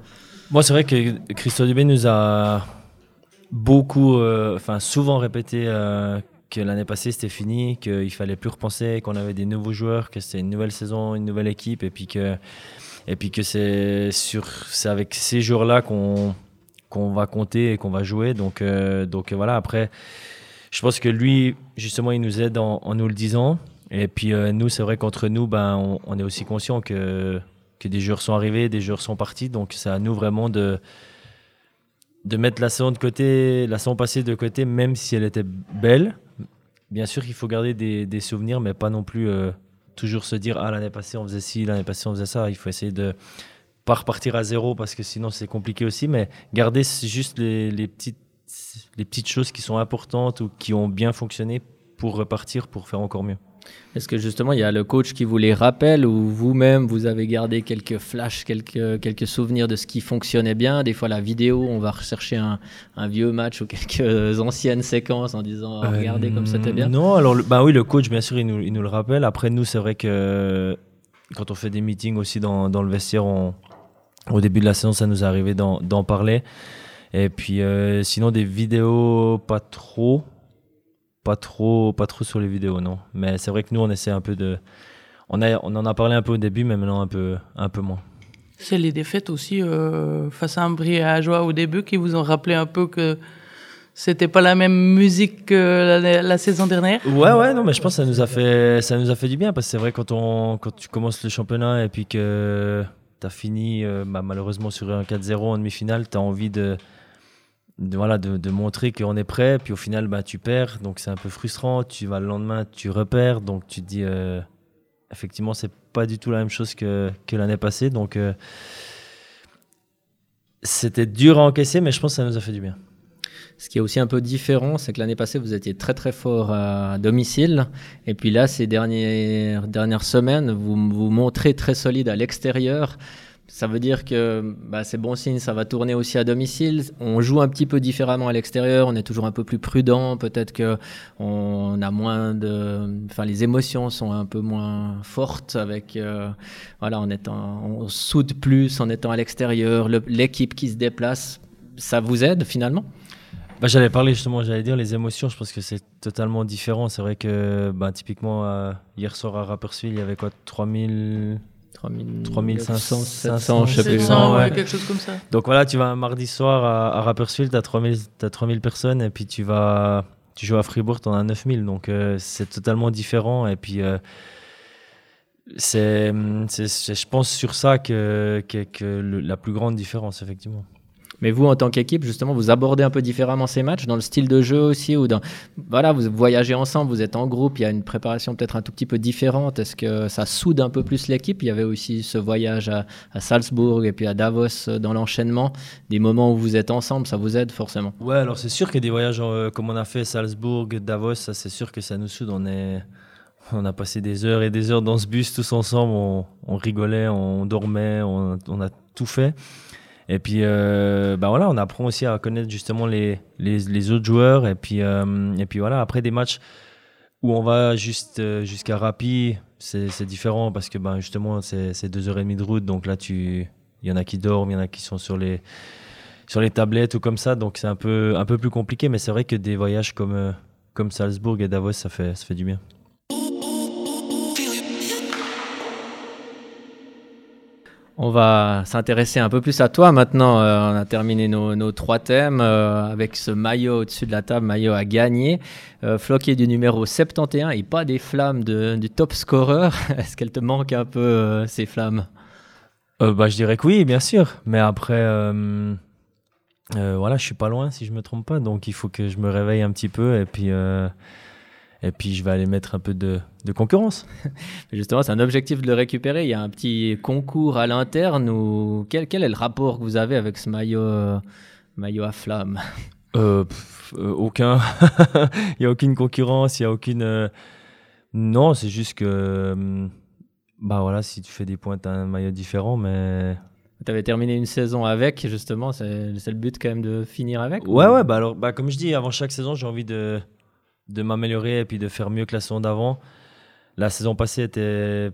Moi, c'est vrai que Christophe Dubé nous a beaucoup, euh, enfin souvent répété que l'année passée c'était fini, qu'il fallait plus repenser, qu'on avait des nouveaux joueurs, que c'était une nouvelle saison, une nouvelle équipe, et puis que, et puis que c'est sur, c'est avec ces joueurs-là qu'on qu'on va compter et qu'on va jouer. Donc, donc voilà. Après, je pense que lui, justement, il nous aide en, nous le disant. Et puis euh, nous, c'est vrai qu'entre nous, ben, on, est aussi conscient que, que des joueurs sont arrivés, des joueurs sont partis. Donc c'est à nous vraiment de, de mettre la saison de côté, la saison passée de côté, même si elle était belle. Bien sûr, il faut garder des, souvenirs, mais pas non plus euh, toujours se dire ah l'année passée on faisait ci, l'année passée on faisait ça. Il faut essayer de pas repartir à zéro parce que sinon c'est compliqué aussi, mais garder juste les petites les petites choses qui sont importantes ou qui ont bien fonctionné pour repartir, pour faire encore mieux. Est-ce que justement il y a le coach qui vous les rappelle ou vous-même vous avez gardé quelques flashs, quelques, quelques souvenirs de ce qui fonctionnait bien? Des fois la vidéo, on va rechercher un, un vieux match ou quelques anciennes séquences en disant oh, regardez comme c'était bien. Non, alors bah oui le coach bien sûr il nous, il nous le rappelle. Après nous c'est vrai que quand on fait des meetings aussi dans, dans le vestiaire, au début de la séance ça nous est arrivé d'en parler. Et puis euh, sinon des vidéos pas trop, pas trop, pas trop sur les vidéos non. Mais c'est vrai que nous on essaie un peu de, on a, on en a parlé un peu au début, mais maintenant un peu, un peu moins. C'est les défaites aussi euh, face à un joie au début qui vous ont rappelé un peu que c'était pas la même musique que la, saison dernière. Ouais, ouais, non, mais je pense que ça nous a fait, ça nous a fait du bien parce que c'est vrai quand on, quand tu commences le championnat et puis que tu as fini euh, bah, malheureusement sur un 4-0 en demi-finale, tu as envie de, de, voilà, de, montrer qu'on est prêt. Puis au final, bah, tu perds. Donc c'est un peu frustrant. Tu vas le lendemain, tu repères. Donc tu te dis, euh, effectivement, c'est pas du tout la même chose que, que l'année passée. Donc euh, c'était dur à encaisser, mais je pense que ça nous a fait du bien. Ce qui est aussi un peu différent, c'est que l'année passée, vous étiez très très fort à domicile. Et puis là, ces dernières, dernières semaines, vous vous montrez très solide à l'extérieur. Ça veut dire que bah, c'est bon signe, ça va tourner aussi à domicile. On joue un petit peu différemment à l'extérieur, on est toujours un peu plus prudent. Peut-être que on a moins de, enfin les émotions sont un peu moins fortes avec, euh, voilà, en étant, on soude plus en étant à l'extérieur. L'équipe qui se déplace, ça vous aide finalement? Bah, J'allais parler justement, j'allais dire les émotions, je pense que c'est totalement différent. C'est vrai que bah, typiquement, euh, hier soir à Rapperswil, il y avait quoi 3000 3500, 700, je sais plus. quelque chose comme ça. Donc voilà, tu vas un mardi soir à, à Rapperswil, tu as 3000, as 3000 personnes, et puis tu vas tu joues à Fribourg, tu en as 9000. Donc euh, c'est totalement différent. Et puis euh, c'est, je pense, sur ça que, que, que la plus grande différence, effectivement. Mais vous, en tant qu'équipe, justement, vous abordez un peu différemment ces matchs, dans le style de jeu aussi, ou voilà, vous voyagez ensemble, vous êtes en groupe, il y a une préparation peut-être un tout petit peu différente. Est-ce que ça soude un peu plus l'équipe? Il y avait aussi ce voyage à, Salzbourg et puis à Davos euh, dans l'enchaînement, des moments où vous êtes ensemble, ça vous aide forcément? Ouais, alors c'est sûr que des voyages euh, comme on a fait Salzbourg, Davos, ça c'est sûr que ça nous soude. On est on a passé des heures et des heures dans ce bus tous ensemble. On, rigolait, on dormait, on, a tout fait. Et puis, euh, bah voilà, on apprend aussi à connaître justement les, les, les autres joueurs. Et puis, euh, et puis voilà, après des matchs où on va juste euh, jusqu'à Rapi, c'est différent parce que ben, justement, c'est deux heures et demie de route. Donc là, il y en a qui dorment, il y en a qui sont sur les, sur les tablettes ou comme ça. Donc c'est un peu, un peu plus compliqué. Mais c'est vrai que des voyages comme, comme Salzbourg et Davos, ça fait, ça fait du bien. On va s'intéresser un peu plus à toi maintenant. Euh, on a terminé nos, trois thèmes euh, avec ce maillot au-dessus de la table, maillot à gagner. Euh, floqué du numéro 71 et pas des flammes du top scorer. Est-ce qu'elle te manque un peu ces flammes? Bah, Je dirais que oui, bien sûr. Mais après, voilà, je suis pas loin si je me trompe pas. Donc il faut que je me réveille un petit peu et puis et puis je vais aller mettre un peu de, concurrence. Justement, c'est un objectif de le récupérer. Il y a un petit concours à l'interne. Ou... Quel, quel, est le rapport que vous avez avec ce maillot, euh, maillot à flamme? Euh, euh, Aucun. il n'y a aucune concurrence. Il y a aucune. Non, c'est juste que. Bah voilà, si tu fais des points, tu as un maillot différent, mais. Tu avais terminé une saison avec, justement, c'est le but quand même de finir avec Ouais, ouais, bah alors, bah, comme je dis, avant chaque saison, j'ai envie de, de m'améliorer et puis de faire mieux que la saison d'avant. La saison passée était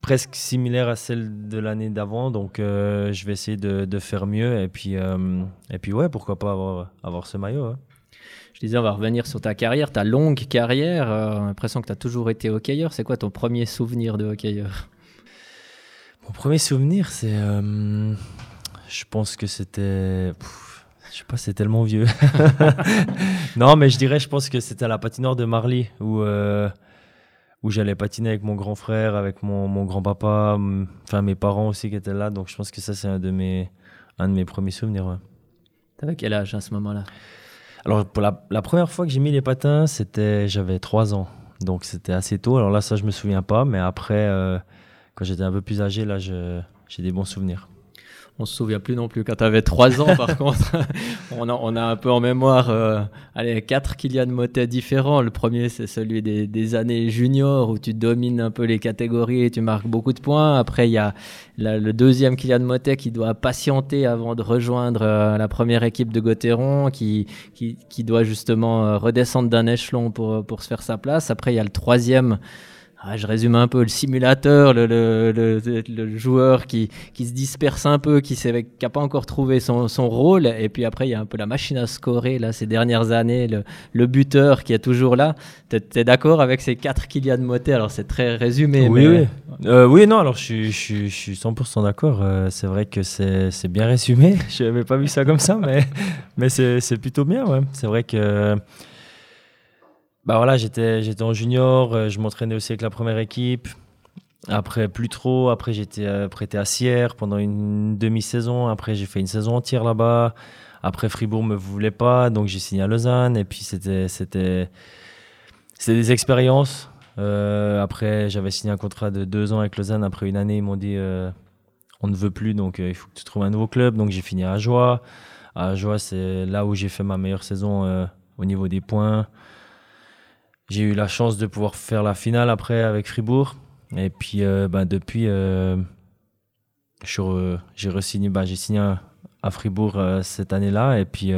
presque similaire à celle de l'année d'avant, donc euh, je vais essayer de, faire mieux et puis, euh, et puis ouais, pourquoi pas avoir, avoir ce maillot. Je disais, on va revenir sur ta carrière, ta longue carrière. Euh, l'impression que tu as toujours été hockeyeur. C'est quoi ton premier souvenir de hockeyeur? Mon premier souvenir, c'est. je pense que c'était. Je sais pas, c'est tellement vieux. non, mais je dirais, je pense que c'était à la patinoire de Marly où, euh, où j'allais patiner avec mon grand frère, avec mon, mon grand-papa, enfin mes parents aussi qui étaient là. Donc je pense que ça, c'est un, de mes, un de mes premiers souvenirs. Ouais. T'avais quel âge à ce moment-là? Alors, pour la, la, première fois que j'ai mis les patins, c'était j'avais 3 ans. Donc c'était assez tôt. Alors là, ça, je me souviens pas. Mais après, euh, quand j'étais un peu plus âgé, là, j'ai des bons souvenirs. On se souvient plus non plus. Quand tu avais 3 ans, par contre, on, a, on, a, un peu en mémoire euh, allez, quatre Kylian Motet différents. Le premier, c'est celui des, des, années juniors où tu domines un peu les catégories et tu marques beaucoup de points. Après, il y a le deuxième Kylian Motet qui doit patienter avant de rejoindre euh, la première équipe de Gauthieron, qui, qui, qui doit justement euh, redescendre d'un échelon pour, pour se faire sa place. Après, il y a le troisième ah, je résume un peu le simulateur, le, le, le, joueur qui, qui, se disperse un peu, qui n'a pas encore trouvé son, son, rôle. Et puis après, il y a un peu la machine à scorer là, ces dernières années, le, buteur qui est toujours là. Tu es, d'accord avec ces quatre Kylian Motet Alors, c'est très résumé. Oui, oui. Euh, oui, non, alors je, je, je suis 100% d'accord. Euh, c'est vrai que c'est bien résumé. Je n'avais pas vu ça comme ça, mais, mais c'est plutôt bien. Ouais. C'est vrai que bah voilà, j'étais, en junior, euh, je m'entraînais aussi avec la première équipe. Après, plus trop. Après, j'étais euh, prêté à Sierre pendant une demi-saison. Après, j'ai fait une saison entière là-bas. Après, Fribourg me voulait pas, donc j'ai signé à Lausanne. Et puis, c'était, des expériences. Euh, après, j'avais signé un contrat de deux ans avec Lausanne. Après une année, ils m'ont dit on ne veut plus, donc il faut que tu trouves un nouveau club. Donc, j'ai fini à Ajoie. À Ajoie, c'est là où j'ai fait ma meilleure saison au niveau des points. J'ai eu la chance de pouvoir faire la finale après avec Fribourg. Et puis, euh, bah, depuis, euh, j'ai re-signé, bah, j'ai signé à, Fribourg euh, cette année-là. Et puis,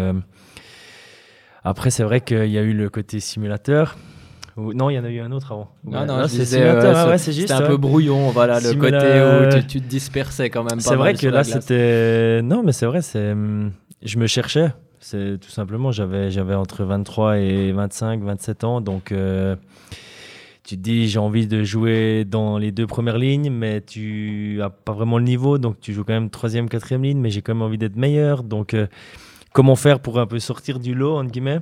après, c'est vrai qu'il y a eu le côté simulateur. Non, il y en a eu un autre avant. Non, non, c'est. Ouais, juste. un peu brouillon, voilà, le côté où tu, te dispersais quand même. C'est vrai que là, c'était. Non, mais c'est vrai, c'est. Je me cherchais. C'est tout simplement, j'avais, j'avais entre 23 et 25, 27 ans. Donc, euh, tu te dis, j'ai envie de jouer dans les deux premières lignes, mais tu n'as pas vraiment le niveau. Donc, tu joues quand même troisième, quatrième ligne, mais j'ai quand même envie d'être meilleur. Donc, euh, comment faire pour un peu sortir du lot, entre guillemets?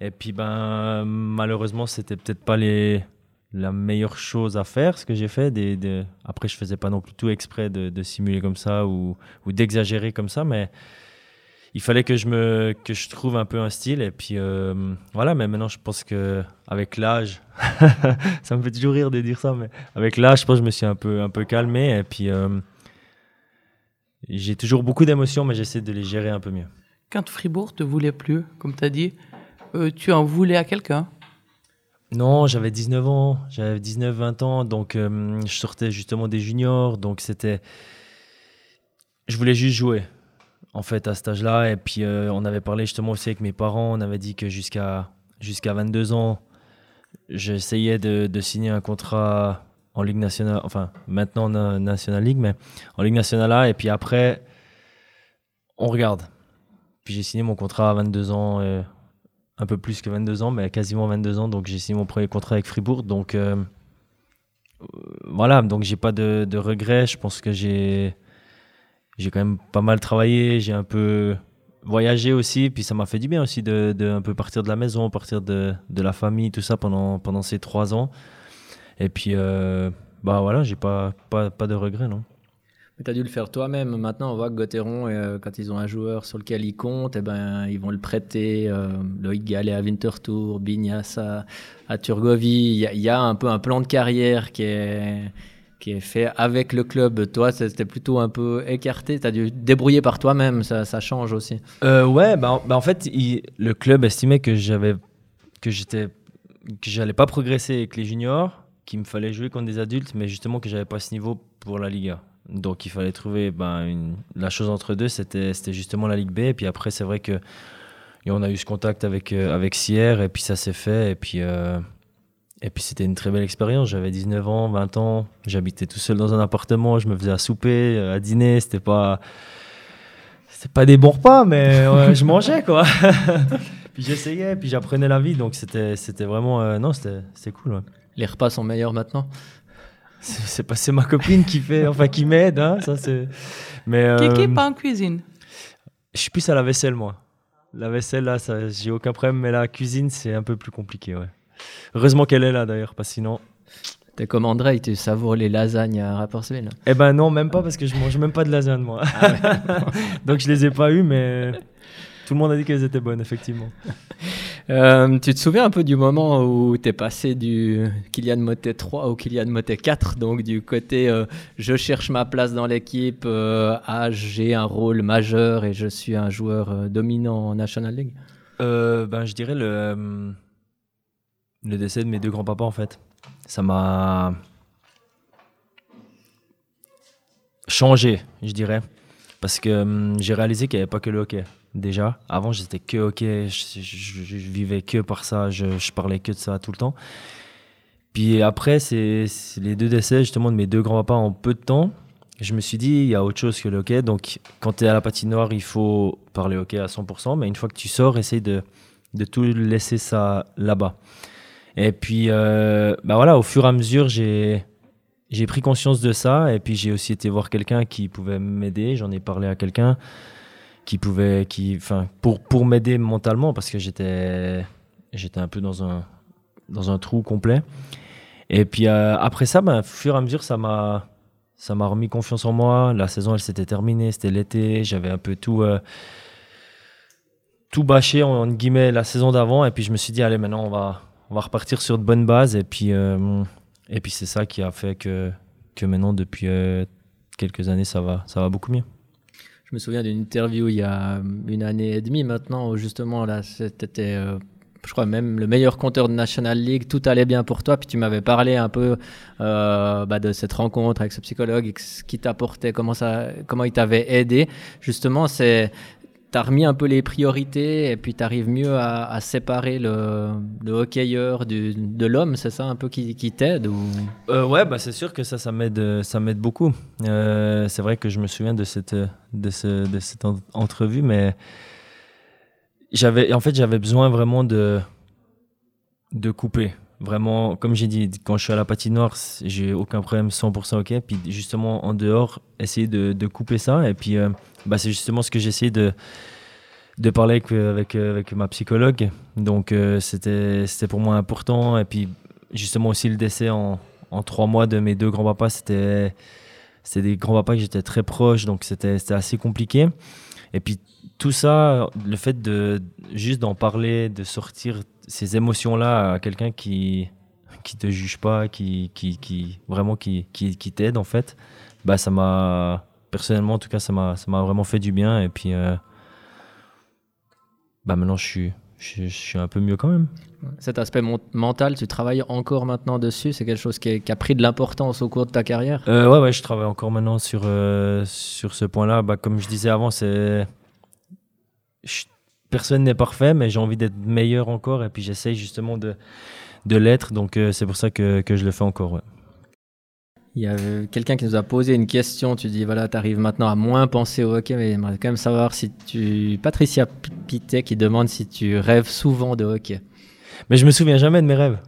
Et puis, ben, malheureusement, c'était peut-être pas les, la meilleure chose à faire, ce que j'ai fait. Des, Après, je faisais pas non plus tout exprès de, simuler comme ça ou, ou d'exagérer comme ça, mais il fallait que je me que je trouve un peu un style. Et puis euh, voilà mais maintenant je pense que avec l'âge ça me fait toujours rire de dire ça mais avec l'âge je pense que je me suis un peu un peu calmé. Et puis euh, j'ai toujours beaucoup d'émotions mais j'essaie de les gérer un peu mieux. Quand Fribourg te voulait plus comme tu as dit euh, tu en voulais à quelqu'un? Non, j'avais 19 ans, j'avais 19-20 ans, donc je sortais justement des juniors, donc c'était... Je voulais juste jouer, en fait, à cet âge-là, et puis euh, on avait parlé justement aussi avec mes parents, on avait dit que jusqu'à jusqu'à 22 ans, j'essayais de, de, signer un contrat en Ligue nationale, enfin maintenant National League, mais en Ligue nationale A, et puis après, on regarde. Puis j'ai signé mon contrat à 22 ans, euh, un peu plus que 22 ans, mais quasiment 22 ans. Donc j'ai signé mon premier contrat avec Fribourg. Donc euh, voilà, donc j'ai pas de, regrets. Je pense que j'ai j'ai quand même pas mal travaillé. J'ai un peu voyagé aussi, puis ça m'a fait du bien aussi de, de, un peu partir de la maison, partir de, de, la famille, tout ça pendant, pendant ces trois ans. Et puis, euh, bah voilà, j'ai pas, pas, pas de regrets, non. Tu as dû le faire toi-même. Maintenant, on voit que Gauthieron, euh, quand ils ont un joueur sur lequel ils comptent, eh ben, ils vont le prêter. Euh, Loïc Gallet à Winterthur, Bignas à, à Turgovie. Il y, a un peu un plan de carrière qui est, qui est fait avec le club. Toi, c'était plutôt un peu écarté. Tu as dû débrouiller par toi-même. Ça, change aussi. Euh, ouais, bah, bah en fait, le club estimait que j'avais que j'étais que j'allais pas progresser avec les juniors, qu'il me fallait jouer contre des adultes, mais justement que j'avais pas ce niveau pour la Liga. Donc il fallait trouver ben, la chose entre deux, c'était justement la Ligue B. Et puis après, c'est vrai que on a eu ce contact avec, euh, avec Sierre et puis ça s'est fait. Et puis, euh, et puis c'était une très belle expérience. J'avais 19 ans, 20 ans. J'habitais tout seul dans un appartement. Je me faisais à souper, euh, à dîner. C'était pas. C'était pas des bons repas, mais je mangeais quoi. puis j'essayais, puis j'apprenais la vie, donc c'était vraiment. non, c'était cool. Les repas sont meilleurs maintenant? C'est pas c'est ma copine qui fait enfin qui m'aide hein, ça c'est mais euh, qui pas en cuisine je suis plus à la vaisselle moi la vaisselle là ça j'ai aucun problème mais la cuisine c'est un peu plus compliqué ouais heureusement qu'elle est là d'ailleurs que sinon T'es comme André, tu savoures les lasagnes à Rapperswil Eh ben non, même pas parce que je mange même pas de lasagne moi. Ah Donc je les ai pas eu, mais tout le monde a dit qu'elles étaient bonnes, effectivement. Euh, tu te souviens un peu du moment où tu es passé du Kylian Motet 3 au Kylian Motet 4, donc du côté euh, je cherche ma place dans l'équipe, euh, à j'ai un rôle majeur et je suis un joueur dominant en National League ben, Je dirais le, le décès de mes deux grands-papas en fait. Ça m'a changé, je dirais. Parce que hum, j'ai réalisé qu'il n'y avait pas que le hockey déjà. Avant, j'étais que ok, je, vivais que par ça, je, parlais que de ça tout le temps. Puis après, c'est les deux décès justement de mes deux grands-papas en peu de temps. Je me suis dit, il y a autre chose que le hockey. Donc, quand tu es à la patinoire, il faut parler hockey à 100%. Mais une fois que tu sors, essaye de, de tout laisser ça là-bas. Et puis, euh, bah voilà, au fur et à mesure, j'ai pris conscience de ça. Et puis, j'ai aussi été voir quelqu'un qui pouvait m'aider. J'en ai parlé à quelqu'un qui pouvait, qui, enfin, pour, pour m'aider mentalement parce que j'étais, j'étais un peu dans un, dans un trou complet. Et puis euh, après ça, ben, au fur et à mesure, ça m'a, ça m'a remis confiance en moi. La saison, elle s'était terminée, c'était l'été, j'avais un peu tout, euh, tout bâché en, guillemets la saison d'avant. Et puis je me suis dit, allez, maintenant on va, on va repartir sur de bonnes bases. Et puis, euh, et puis c'est ça qui a fait que, que maintenant, depuis quelques années, ça va, ça va beaucoup mieux. Je me souviens d'une interview il y a une année et demie maintenant où justement là c'était euh, je crois même le meilleur compteur de National League, tout allait bien pour toi. Puis tu m'avais parlé un peu euh, bah, de cette rencontre avec ce psychologue, ce qui t'apportait, comment ça, comment il t'avait aidé. Justement, c'est tu as remis un peu les priorités et puis tu arrives mieux à, séparer le, le hockeyeur du, de l'homme, c'est ça un peu qui, qui t'aide ou... Euh, ouais, bah c'est sûr que ça, ça m'aide, ça m'aide beaucoup. Euh, c'est vrai que je me souviens de cette, de, ce, de cette entrevue, mais j'avais, en fait, j'avais besoin vraiment de, de couper. Vraiment, comme j'ai dit, quand je suis à la patinoire, j'ai aucun problème, 100% ok. Puis justement, en dehors, essayer de, de couper ça. Et puis, euh, bah, c'est justement ce que j'ai essayé de, de parler avec, avec, avec ma psychologue. Donc, euh, c'était, c'était pour moi important. Et puis, justement, aussi le décès en, en trois mois de mes deux grands-papas, c'était, c'était des grands-papas que j'étais très proche. Donc, c'était, c'était assez compliqué. Et puis, tout ça, le fait de juste d'en parler, de sortir ces émotions-là à quelqu'un qui qui te juge pas, qui, qui, qui vraiment qui, qui t'aide en fait, bah ça m'a personnellement en tout cas ça m'a ça m'a vraiment fait du bien et puis euh, bah maintenant je suis je, je suis un peu mieux quand même. Cet aspect mental, tu travailles encore maintenant dessus? C'est quelque chose qui, est- qui a pris de l'importance au cours de ta carrière? Euh, ouais, ouais, je travaille encore maintenant sur, euh, sur ce point-là. Bah, comme je disais avant, c'est. Personne n'est parfait, mais j'ai envie d'être meilleur encore et puis j'essaye justement de, de l'être. Donc euh, c'est pour ça que, que je le fais encore. ouais. Il y a euh, quelqu'un qui nous a posé une question. Tu dis voilà, tu arrives maintenant à moins penser au hockey, mais j'aimerais quand même savoir si tu. Patricia P- Pitet qui demande si tu rêves souvent de hockey. Mais je me souviens jamais de mes rêves.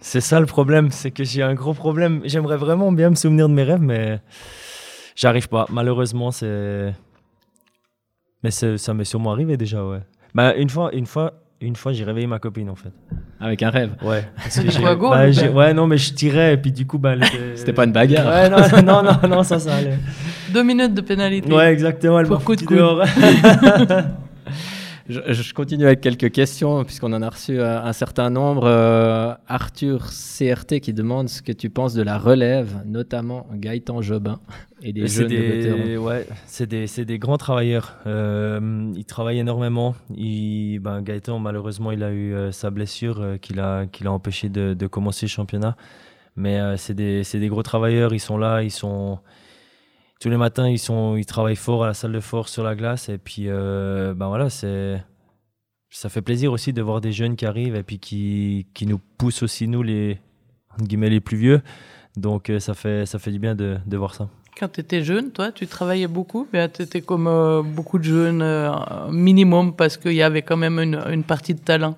C'est ça le problème, c'est que j'ai un gros problème. J'aimerais vraiment bien me souvenir de mes rêves, mais j'arrive pas. Malheureusement, c'est. Mais ça m'est sûrement arrivé déjà, ouais. Bah, une fois, une fois, une fois, j'ai réveillé ma copine en fait. Avec un rêve. Ouais. Parce que j'ai- Quoi, go, bah, j'ai- ouais, non, mais je tirais et puis du coup, bah, elle était- C'était pas une bagarre. Ouais, non, non, non, non, ça, ça allait. Deux minutes de pénalité. Ouais, exactement. Elle Pour m'a coup de coude. Je, je continue avec quelques questions, puisqu'on en a reçu euh, un certain nombre. Euh, Arthur CRT qui demande ce que tu penses de la relève, notamment Gaëtan Jobin et des C'est jeunes des, ouais, c'est des, c'est des grands travailleurs. Euh, ils travaillent énormément. Il, ben, Gaëtan, malheureusement, il a eu euh, sa blessure euh, qui l'a qui l'a empêché de, de commencer le championnat. Mais euh, c'est des, c'est des gros travailleurs. Ils sont là, ils sont tous les matins, ils sont, ils travaillent fort à la salle de force sur la glace. Et puis, euh, ben voilà, c'est ça fait plaisir aussi de voir des jeunes qui arrivent et puis qui, qui nous poussent aussi nous les guillemets les plus vieux. Donc euh, ça fait ça fait du bien de, de voir ça. Quand tu étais jeune, toi, tu travaillais beaucoup, mais tu étais comme euh, beaucoup de jeunes, euh, un minimum, parce qu'il y avait quand même une, une partie de talent.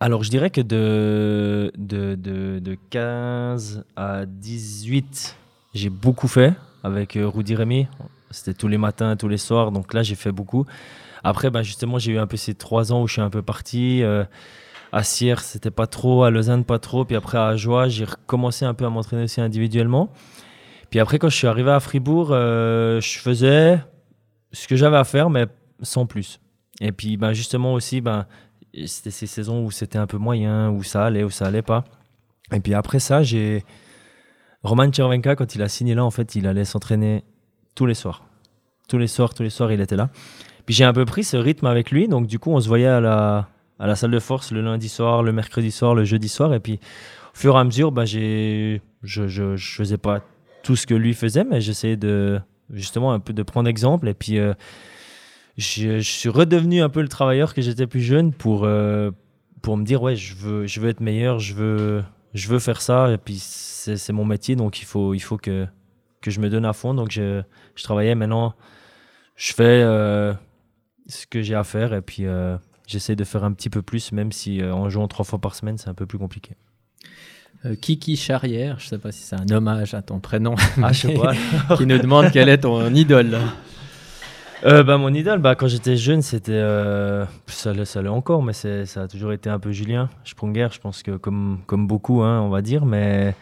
Alors, je dirais que de, de, de, de 15 à 18, j'ai beaucoup fait avec euh, Rudy Rémy. C'était tous les matins, tous les soirs. Donc là, j'ai fait beaucoup. Après, bah, justement, j'ai eu un peu ces trois ans où je suis un peu parti. euh, à Sierre, c'était pas trop. À Lausanne, pas trop. Puis après, à Joie, j'ai recommencé un peu à m'entraîner aussi individuellement. Puis après, quand je suis arrivé à Fribourg, euh, je faisais ce que j'avais à faire, mais sans plus. Et puis, bah, justement aussi, et c'était ces saisons où c'était un peu moyen, où ça allait, où ça allait pas. Et puis après ça, j'ai Roman Chervenka, quand il a signé là, en fait, il allait s'entraîner tous les soirs. Tous les soirs, tous les soirs, il était là. Puis j'ai un peu pris ce rythme avec lui, donc du coup, on se voyait à la, à la salle de force le lundi soir, le mercredi soir, le jeudi soir. Et puis, au fur et à mesure, bah, je, je, faisais pas tout ce que lui faisait, mais j'essayais de, justement, un peu de prendre exemple. Et puis, euh, je, je suis redevenu un peu le travailleur que j'étais plus jeune pour, euh, pour me dire ouais je veux, je veux être meilleur, je veux, je veux faire ça et puis c'est mon métier donc il faut, il faut que, que je me donne à fond donc je, je travaillais maintenant je fais euh, ce que j'ai à faire et puis euh, j'essaie de faire un petit peu plus même si euh, en jouant trois fois par semaine c'est un peu plus compliqué. Euh, Kiki Charrière, je sais pas si c'est un hommage à ton prénom, Ah je sais pas. qui nous demande quel est ton idole. Euh, bah, mon idole, bah, quand j'étais jeune, c'était. euh, ça l'est encore, mais ça a toujours été un peu Julien Sprunger. Je pense que, comme, comme beaucoup, hein, on va dire. Mais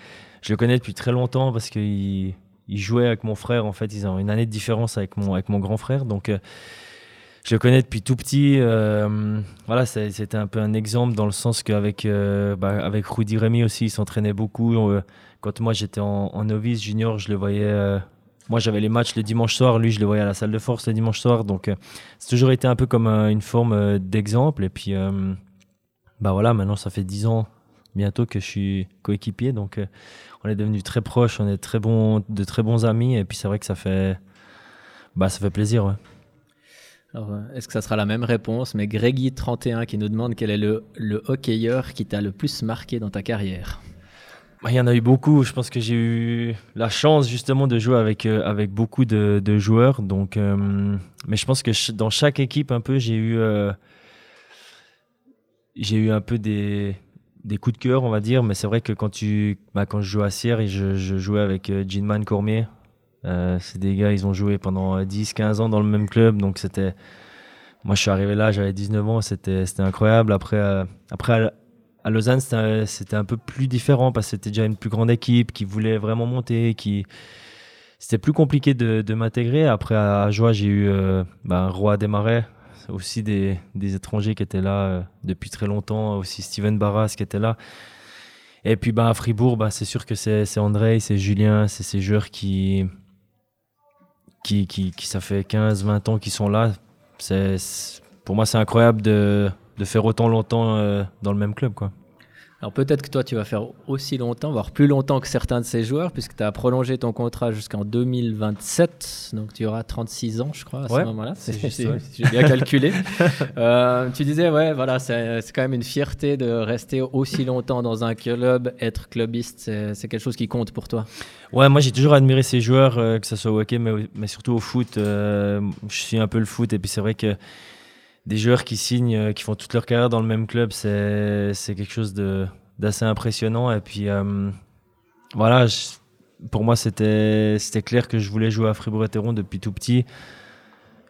je le connais depuis très longtemps parce qu'il il jouait avec mon frère. En fait, ils ont une année de différence avec mon, avec mon grand frère. Donc, euh, je le connais depuis tout petit. euh, voilà, c'était un peu un exemple dans le sens qu'avec euh, bah, avec Rudy Rémy aussi, il s'entraînait beaucoup. Quand moi, j'étais en novice junior, je le voyais. Moi, j'avais les matchs le dimanche soir, lui, je le voyais à la salle de force le dimanche soir. Donc, euh, c'est toujours été un peu comme euh, une forme euh, d'exemple. Et puis, bah voilà, maintenant, ça fait 10 ans bientôt que je suis coéquipier. Donc, on est devenus très proches, on est très bons, de très bons amis. Et puis, c'est vrai que ça fait, bah, ça fait plaisir. Alors, est-ce que ça sera la même réponse? Mais Greggy31 qui nous demande quel est le, le hockeyeur qui t'a le plus marqué dans ta carrière? Bah, Il y en a eu beaucoup. Je pense que j'ai eu la chance justement de jouer avec, euh, avec beaucoup de, joueurs. Donc, euh, mais je pense que dans chaque équipe, un peu, j'ai eu, euh, eu un peu des, des coups de cœur, on va dire. Mais c'est vrai que quand, tu, bah, quand je jouais à Sierre, je, jouais avec Ginman Cormier. C'est des gars, ils ont joué pendant 10-15 ans dans le même club. Donc c'était. Moi, je suis arrivé là, j'avais 19 ans, c'était incroyable. Après, après à- à Lausanne, c'était un- peu plus différent parce que c'était déjà une plus grande équipe qui voulait vraiment monter, qui c'était plus compliqué de, m'intégrer. Après à Joie, j'ai eu euh, ben, Roi Desmarais, aussi des, des étrangers qui étaient là euh, depuis très longtemps, aussi Steven Barras qui était là. Et puis ben, à Fribourg, ben, c'est sûr que c'est André, c'est Julien, c'est ces joueurs qui, qui, qui, qui ça fait 15-20 ans qu'ils sont là. C'est- pour moi, c'est incroyable de, de faire autant longtemps dans le même club. Quoi. Alors peut-être que toi, tu vas faire aussi longtemps, voire plus longtemps que certains de ces joueurs, puisque tu as prolongé ton contrat jusqu'en 2027. Donc tu auras 36 ans, je crois, à ce moment-là. J'ai bien calculé. euh, tu disais, ouais, voilà, c'est quand même une fierté de rester aussi longtemps dans un club, être clubiste, c'est quelque chose qui compte pour toi. Ouais, moi j'ai toujours admiré ces joueurs, euh, que ce soit au hockey, mais, mais surtout au foot. Euh, je suis un peu le foot, et puis c'est vrai que des joueurs qui signent, euh, qui font toute leur carrière dans le même club, c'est quelque chose d'assez impressionnant. Et puis euh, voilà, pour moi c'était clair que je voulais jouer à Fribourg-Gotteron depuis tout petit.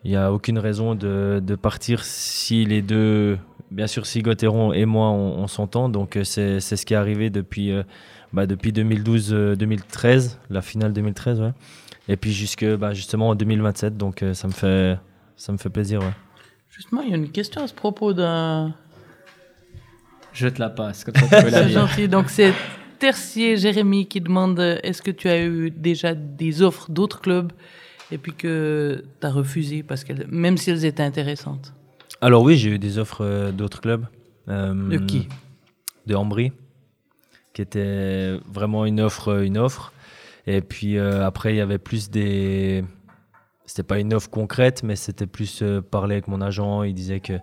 Il n'y a aucune raison de, de, partir si les deux, bien sûr si Gotteron et moi on, s'entend. Donc euh, c'est ce qui est arrivé depuis, bah, depuis 2012-2013, la finale 2013. Ouais. Et puis jusque bah, justement en 2027. Donc ça, me fait, ça me fait plaisir. Ouais. Justement, il y a une question à ce propos d'un. Je te la passe. C'est gentil. Donc, c'est Tercier Jérémy qui demande est-ce que tu as eu déjà des offres d'autres clubs et puis que tu as refusé, parce que même si elles étaient intéressantes? Alors, oui, j'ai eu des offres euh, d'autres clubs. Euh, de qui? De Ambry, qui était vraiment une offre. Une offre. Et puis euh, après, il y avait plus des c'était pas une offre concrète, mais c'était plus euh, parler avec mon agent. Il disait que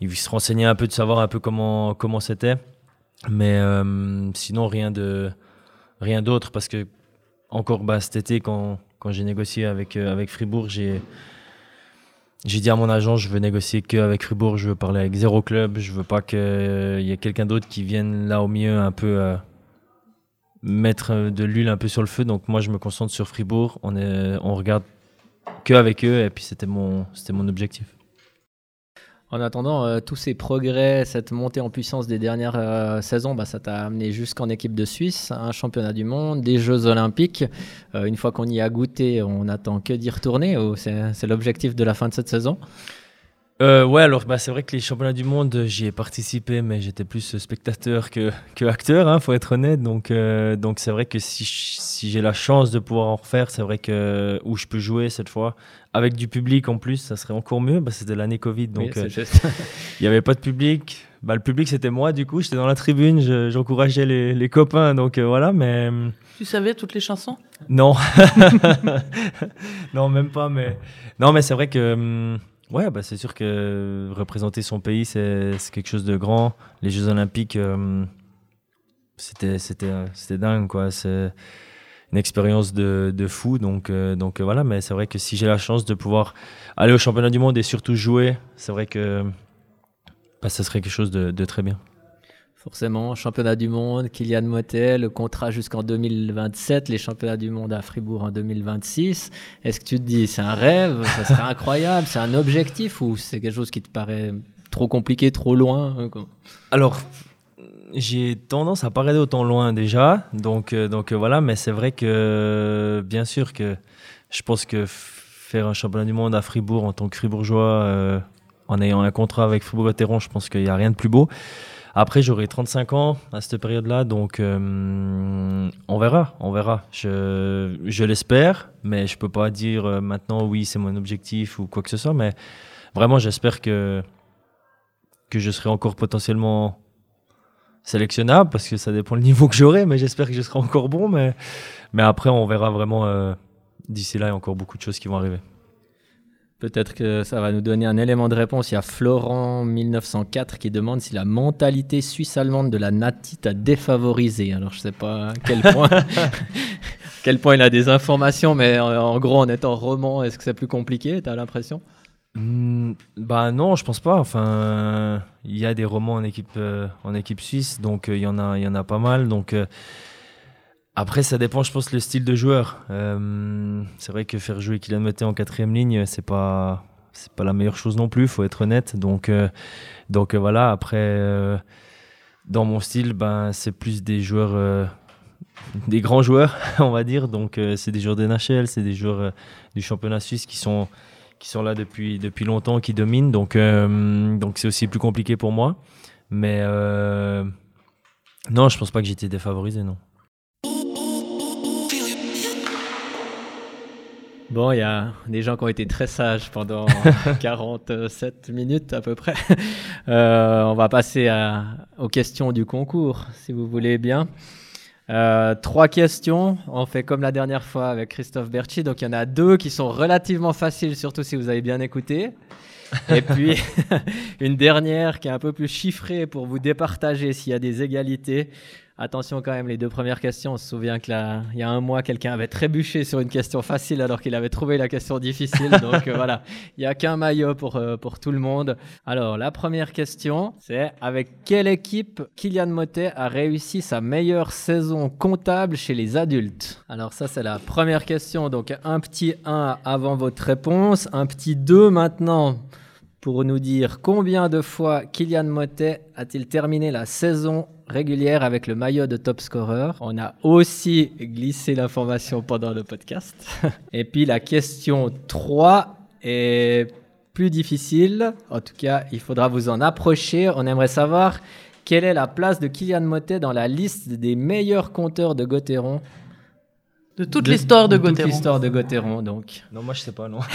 il se renseignait un peu de savoir un peu comment comment c'était, mais euh, sinon rien de rien d'autre parce que encore bah, cet été quand, quand j'ai négocié avec euh, avec Fribourg, j'ai j'ai dit à mon agent, je veux négocier que avec Fribourg, je veux parler avec zéro club, je veux pas qu'il y ait quelqu'un d'autre qui vienne là au milieu un peu mettre de l'huile un peu sur le feu. Donc moi, je me concentre sur Fribourg. On, est, on regarde que avec eux, et puis c'était mon, c'était mon objectif. En attendant, euh, tous ces progrès, cette montée en puissance des dernières euh, saisons, bah, ça t'a amené jusqu'en équipe de Suisse, un championnat du monde, des Jeux olympiques. Euh, une fois qu'on y a goûté, on n'attend que d'y retourner. c'est, l'objectif de la fin de cette saison? Euh, ouais, alors bah, c'est vrai que les championnats du monde, j'y ai participé, mais j'étais plus spectateur que, que acteur, hein, faut être honnête. Donc, euh, donc c'est vrai que si, si j'ai la chance de pouvoir en refaire, c'est vrai que où je peux jouer cette fois avec du public en plus, ça serait encore mieux. Bah, c'était l'année Covid, donc euh, il n'y avait pas de public. Bah, le public c'était moi, du coup, j'étais dans la tribune, j'encourageais les, les, copains, donc euh, voilà. Mais tu savais toutes les chansons? Non, non même pas. Mais non, mais c'est vrai que. Hum, Ouais, bah c'est sûr que représenter son pays, c'est quelque chose de grand. Les Jeux Olympiques, euh, c'était dingue, quoi. C'est une expérience de, de, fou. Donc, euh, donc voilà, mais c'est vrai que si j'ai la chance de pouvoir aller au championnat du monde et surtout jouer, c'est vrai que bah, ça serait quelque chose de, de très bien. Forcément, championnat du monde, Kylian Motet, le contrat jusqu'en 2027, les championnats du monde à Fribourg en 2026. Est-ce que tu te dis, c'est un rêve, ça serait incroyable, c'est un objectif ou c'est quelque chose qui te paraît trop compliqué, trop loin hein, Alors, j'ai tendance à pas regarder autant loin déjà, donc, euh, donc euh, voilà, mais c'est vrai que bien sûr que je pense que faire un championnat du monde à Fribourg en tant que Fribourgeois, euh, en ayant un contrat avec Fribourg-Gotteron, je pense qu'il n'y a rien de plus beau. Après, j'aurai 35 ans à cette période-là, donc euh, on verra, on verra. Je, je l'espère, mais je peux pas dire euh, maintenant oui, c'est mon objectif ou quoi que ce soit. Mais vraiment, j'espère que que je serai encore potentiellement sélectionnable parce que ça dépend le niveau que j'aurai, mais j'espère que je serai encore bon. Mais mais après, on verra vraiment. Euh, d'ici là, il y a encore beaucoup de choses qui vont arriver. Peut-être que ça va nous donner un élément de réponse. Il y a Florent 1904 qui demande si la mentalité suisse-allemande de la Nati t'a défavorisé. Alors je sais pas à quel point, quel point il a des informations, mais en, gros en étant roman, est-ce que c'est plus compliqué T'as l'impression? Mmh, Bah non, je pense pas. Enfin, il y a des romans en équipe euh, en équipe suisse, donc euh, il y en a il y en a pas mal. Donc euh, après, ça dépend, je pense, le style de joueur. Euh, c'est vrai que faire jouer Kylian Mbappé en quatrième ligne, c'est pas c'est pas la meilleure chose non plus, faut être honnête. Donc euh, donc euh, voilà. Après, dans mon style, ben c'est plus des joueurs, des grands joueurs, on va dire. Donc c'est des joueurs de NHL, c'est des joueurs du championnat suisse qui sont qui sont là depuis depuis longtemps, qui dominent. Donc donc c'est aussi plus compliqué pour moi. Mais non, je pense pas que j'étais défavorisé, non. Bon, il y a des gens qui ont été très sages pendant 47 minutes à peu près. Euh, on va passer à, aux questions du concours, si vous voulez bien. Euh, trois questions. On fait comme la dernière fois avec Christophe Berchi. Donc, il y en a deux qui sont relativement faciles, surtout si vous avez bien écouté. Et puis, une dernière qui est un peu plus chiffrée pour vous départager s'il y a des égalités. Attention quand même, les deux premières questions. On se souvient qu'il y a un mois, quelqu'un avait trébuché sur une question facile alors qu'il avait trouvé la question difficile. Donc euh, voilà, il n'y a qu'un maillot pour, euh, pour tout le monde. Alors, la première question, c'est avec quelle équipe Kylian Motet a réussi sa meilleure saison comptable chez les adultes? Alors ça, c'est la première question. Donc un petit 1 avant votre réponse, un petit 2 maintenant pour nous dire combien de fois Kylian Motet a-t-il terminé la saison régulière avec le maillot de top scorer. On a aussi glissé l'information pendant le podcast. Et puis la question 3 est plus difficile. En tout cas, il faudra vous en approcher. On aimerait savoir quelle est la place de Kylian Motet dans la liste des meilleurs compteurs de Gauthieron de toute l'histoire de, de Toute l'histoire de Gauthieron, donc. Non, moi je sais pas, non.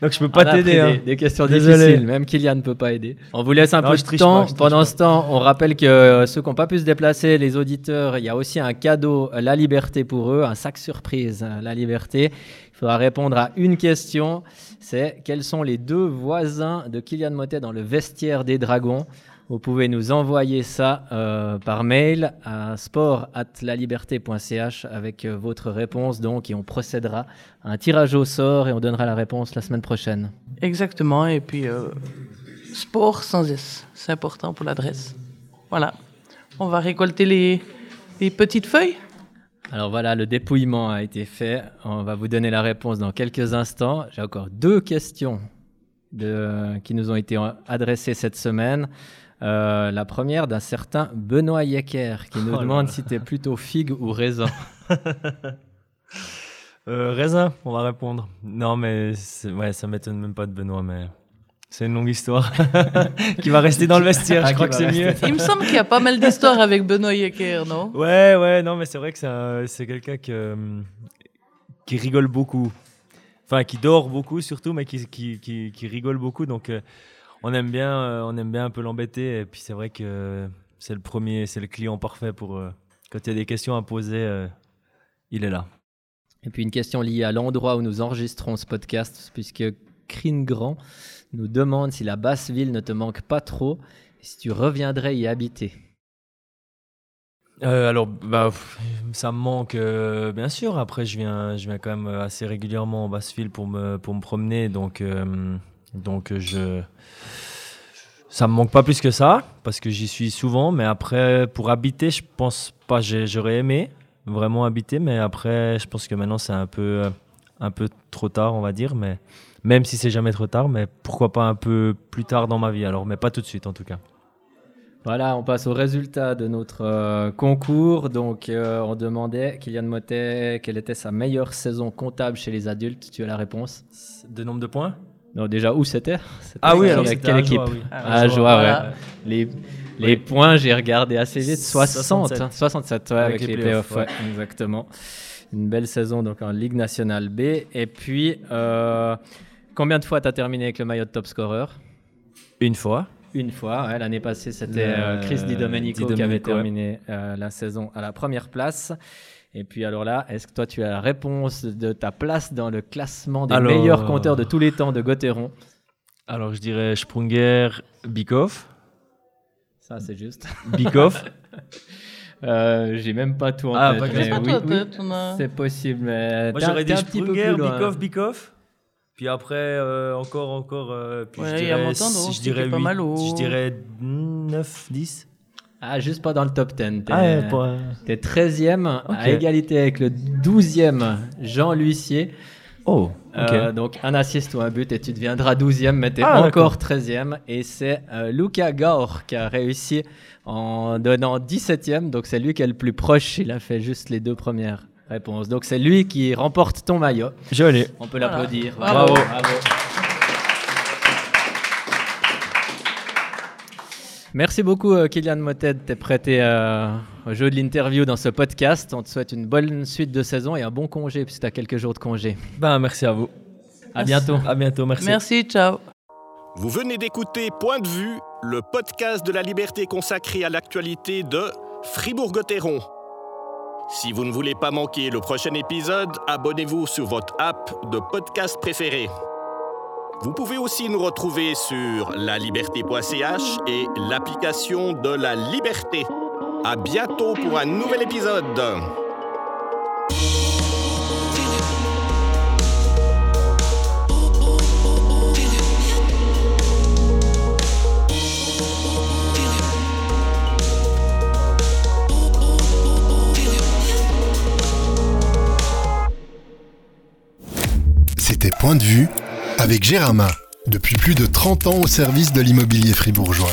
donc je peux pas t'aider. Des, hein. des, questions difficiles, même Kylian ne peut pas aider. On vous laisse un peu de temps. Pendant ce temps, on rappelle que euh, ceux qui n'ont pas pu se déplacer, les auditeurs, il y a aussi un cadeau, euh, la liberté pour eux, un sac surprise, euh, la liberté. Il faudra répondre à une question. C'est quels sont les deux voisins de Kylian Motet dans le vestiaire des Dragons? Vous pouvez nous envoyer ça euh, par mail à sport@laliberté.ch avec euh, votre réponse donc et on procédera à un tirage au sort et on donnera la réponse la semaine prochaine. Exactement et puis euh, sport sans S, c'est important pour l'adresse. Voilà. On va récolter les, les petites feuilles. Alors voilà, le dépouillement a été fait. On va vous donner la réponse dans quelques instants. J'ai encore deux questions de, qui nous ont été adressées cette semaine. Euh, la première d'un certain Benoît Yecker qui nous oh demande si tu es plutôt figue ou raisin. euh, raisin, on va répondre. Non, mais ouais, ça m'étonne même pas de Benoît, mais c'est une longue histoire qui va rester dans le vestiaire. je ah, crois que c'est mieux. Il me semble qu'il y a pas mal d'histoires avec Benoît Yecker, non? Ouais, ouais, non, mais c'est vrai que c'est quelqu'un qui rigole beaucoup. Enfin, qui dort beaucoup surtout, mais qui, qui, qui, rigole beaucoup. Donc. Euh, on aime bien, euh, on aime bien un peu l'embêter. Et puis c'est vrai que c'est le premier, c'est le client parfait pour euh, quand il y a des questions à poser, euh, il est là. Et puis une question liée à l'endroit où nous enregistrons ce podcast, puisque Crine Grand nous demande si la basse ville ne te manque pas trop et si tu reviendrais y habiter. alors, bah, ça me manque, bien sûr. Après, je viens, je viens quand même assez régulièrement en basse-ville pour me, pour me promener. Donc, donc je ça me manque pas plus que ça parce que j'y suis souvent mais après pour habiter je pense pas j'aurais aimé vraiment habiter mais après je pense que maintenant c'est un peu un peu trop tard on va dire mais même si c'est jamais trop tard mais pourquoi pas un peu plus tard dans ma vie alors mais pas tout de suite en tout cas. Voilà, on passe au résultat de notre euh, concours. Donc, euh, on demandait, Kylian Motet, quelle était sa meilleure saison comptable chez les adultes? Tu as la réponse De nombre de points? Non, déjà, où c'était? Ah oui, alors avec quelle équipe? Ah, joie, ouais. Les, les points, j'ai regardé assez vite. 60, 67, ouais, avec, les, playoffs, ouais. exactement. Une belle saison donc en Ligue nationale B. Et puis, euh, combien de fois tu as terminé avec le maillot de top scorer Une fois. Une fois, l'année passée, c'était euh, Chris Di Domenico, qui avait terminé euh, la saison à la première place. Et puis alors là, est-ce que toi tu as la réponse de ta place dans le classement des meilleurs compteurs de tous les temps de Gauthieron Alors je dirais Sprunger, Bikoff. Ça c'est juste. Bikoff. euh, J'ai même pas tout en ah, tête. Mais oui, oui, c'est possible. Mais Moi j'aurais dit Sprunger, Bikoff, Bikoff. Puis après, euh, encore, encore. Euh, puis ouais, je dirais, y a je dirais, 8, pas mal je dirais 9, 10. Ah, juste pas dans le top 10. T'es ah pour... 13e, à égalité avec le 12e Jean L'Huissier. Oh, euh, donc un assist ou un but et tu deviendras 12e, mais t'es ah, encore 13e. Et c'est euh, Luca Gaur qui a réussi en donnant 17e, donc c'est lui qui est le plus proche. Il a fait juste les deux premières réponses. Donc c'est lui qui remporte ton maillot. Joli. On peut l'applaudir. Bravo. Bravo. Merci beaucoup, euh, Kylian Motet, t'es prêté euh, au jeu de l'interview dans ce podcast. On te souhaite une bonne suite de saison et un bon congé, puisque tu as quelques jours de congé. Ben, merci à vous. À bientôt. À bientôt, merci. Merci, ciao. Vous venez d'écouter Point de vue, le podcast de la liberté consacré à l'actualité de Fribourg-Gotteron. Si vous ne voulez pas manquer le prochain épisode, abonnez-vous sur votre app de podcast préféré. Vous pouvez aussi nous retrouver sur laliberté.ch et l'application de la liberté. À bientôt pour un nouvel épisode. C'était Point de vue avec Gérama, depuis plus de 30 ans au service de l'immobilier fribourgeois.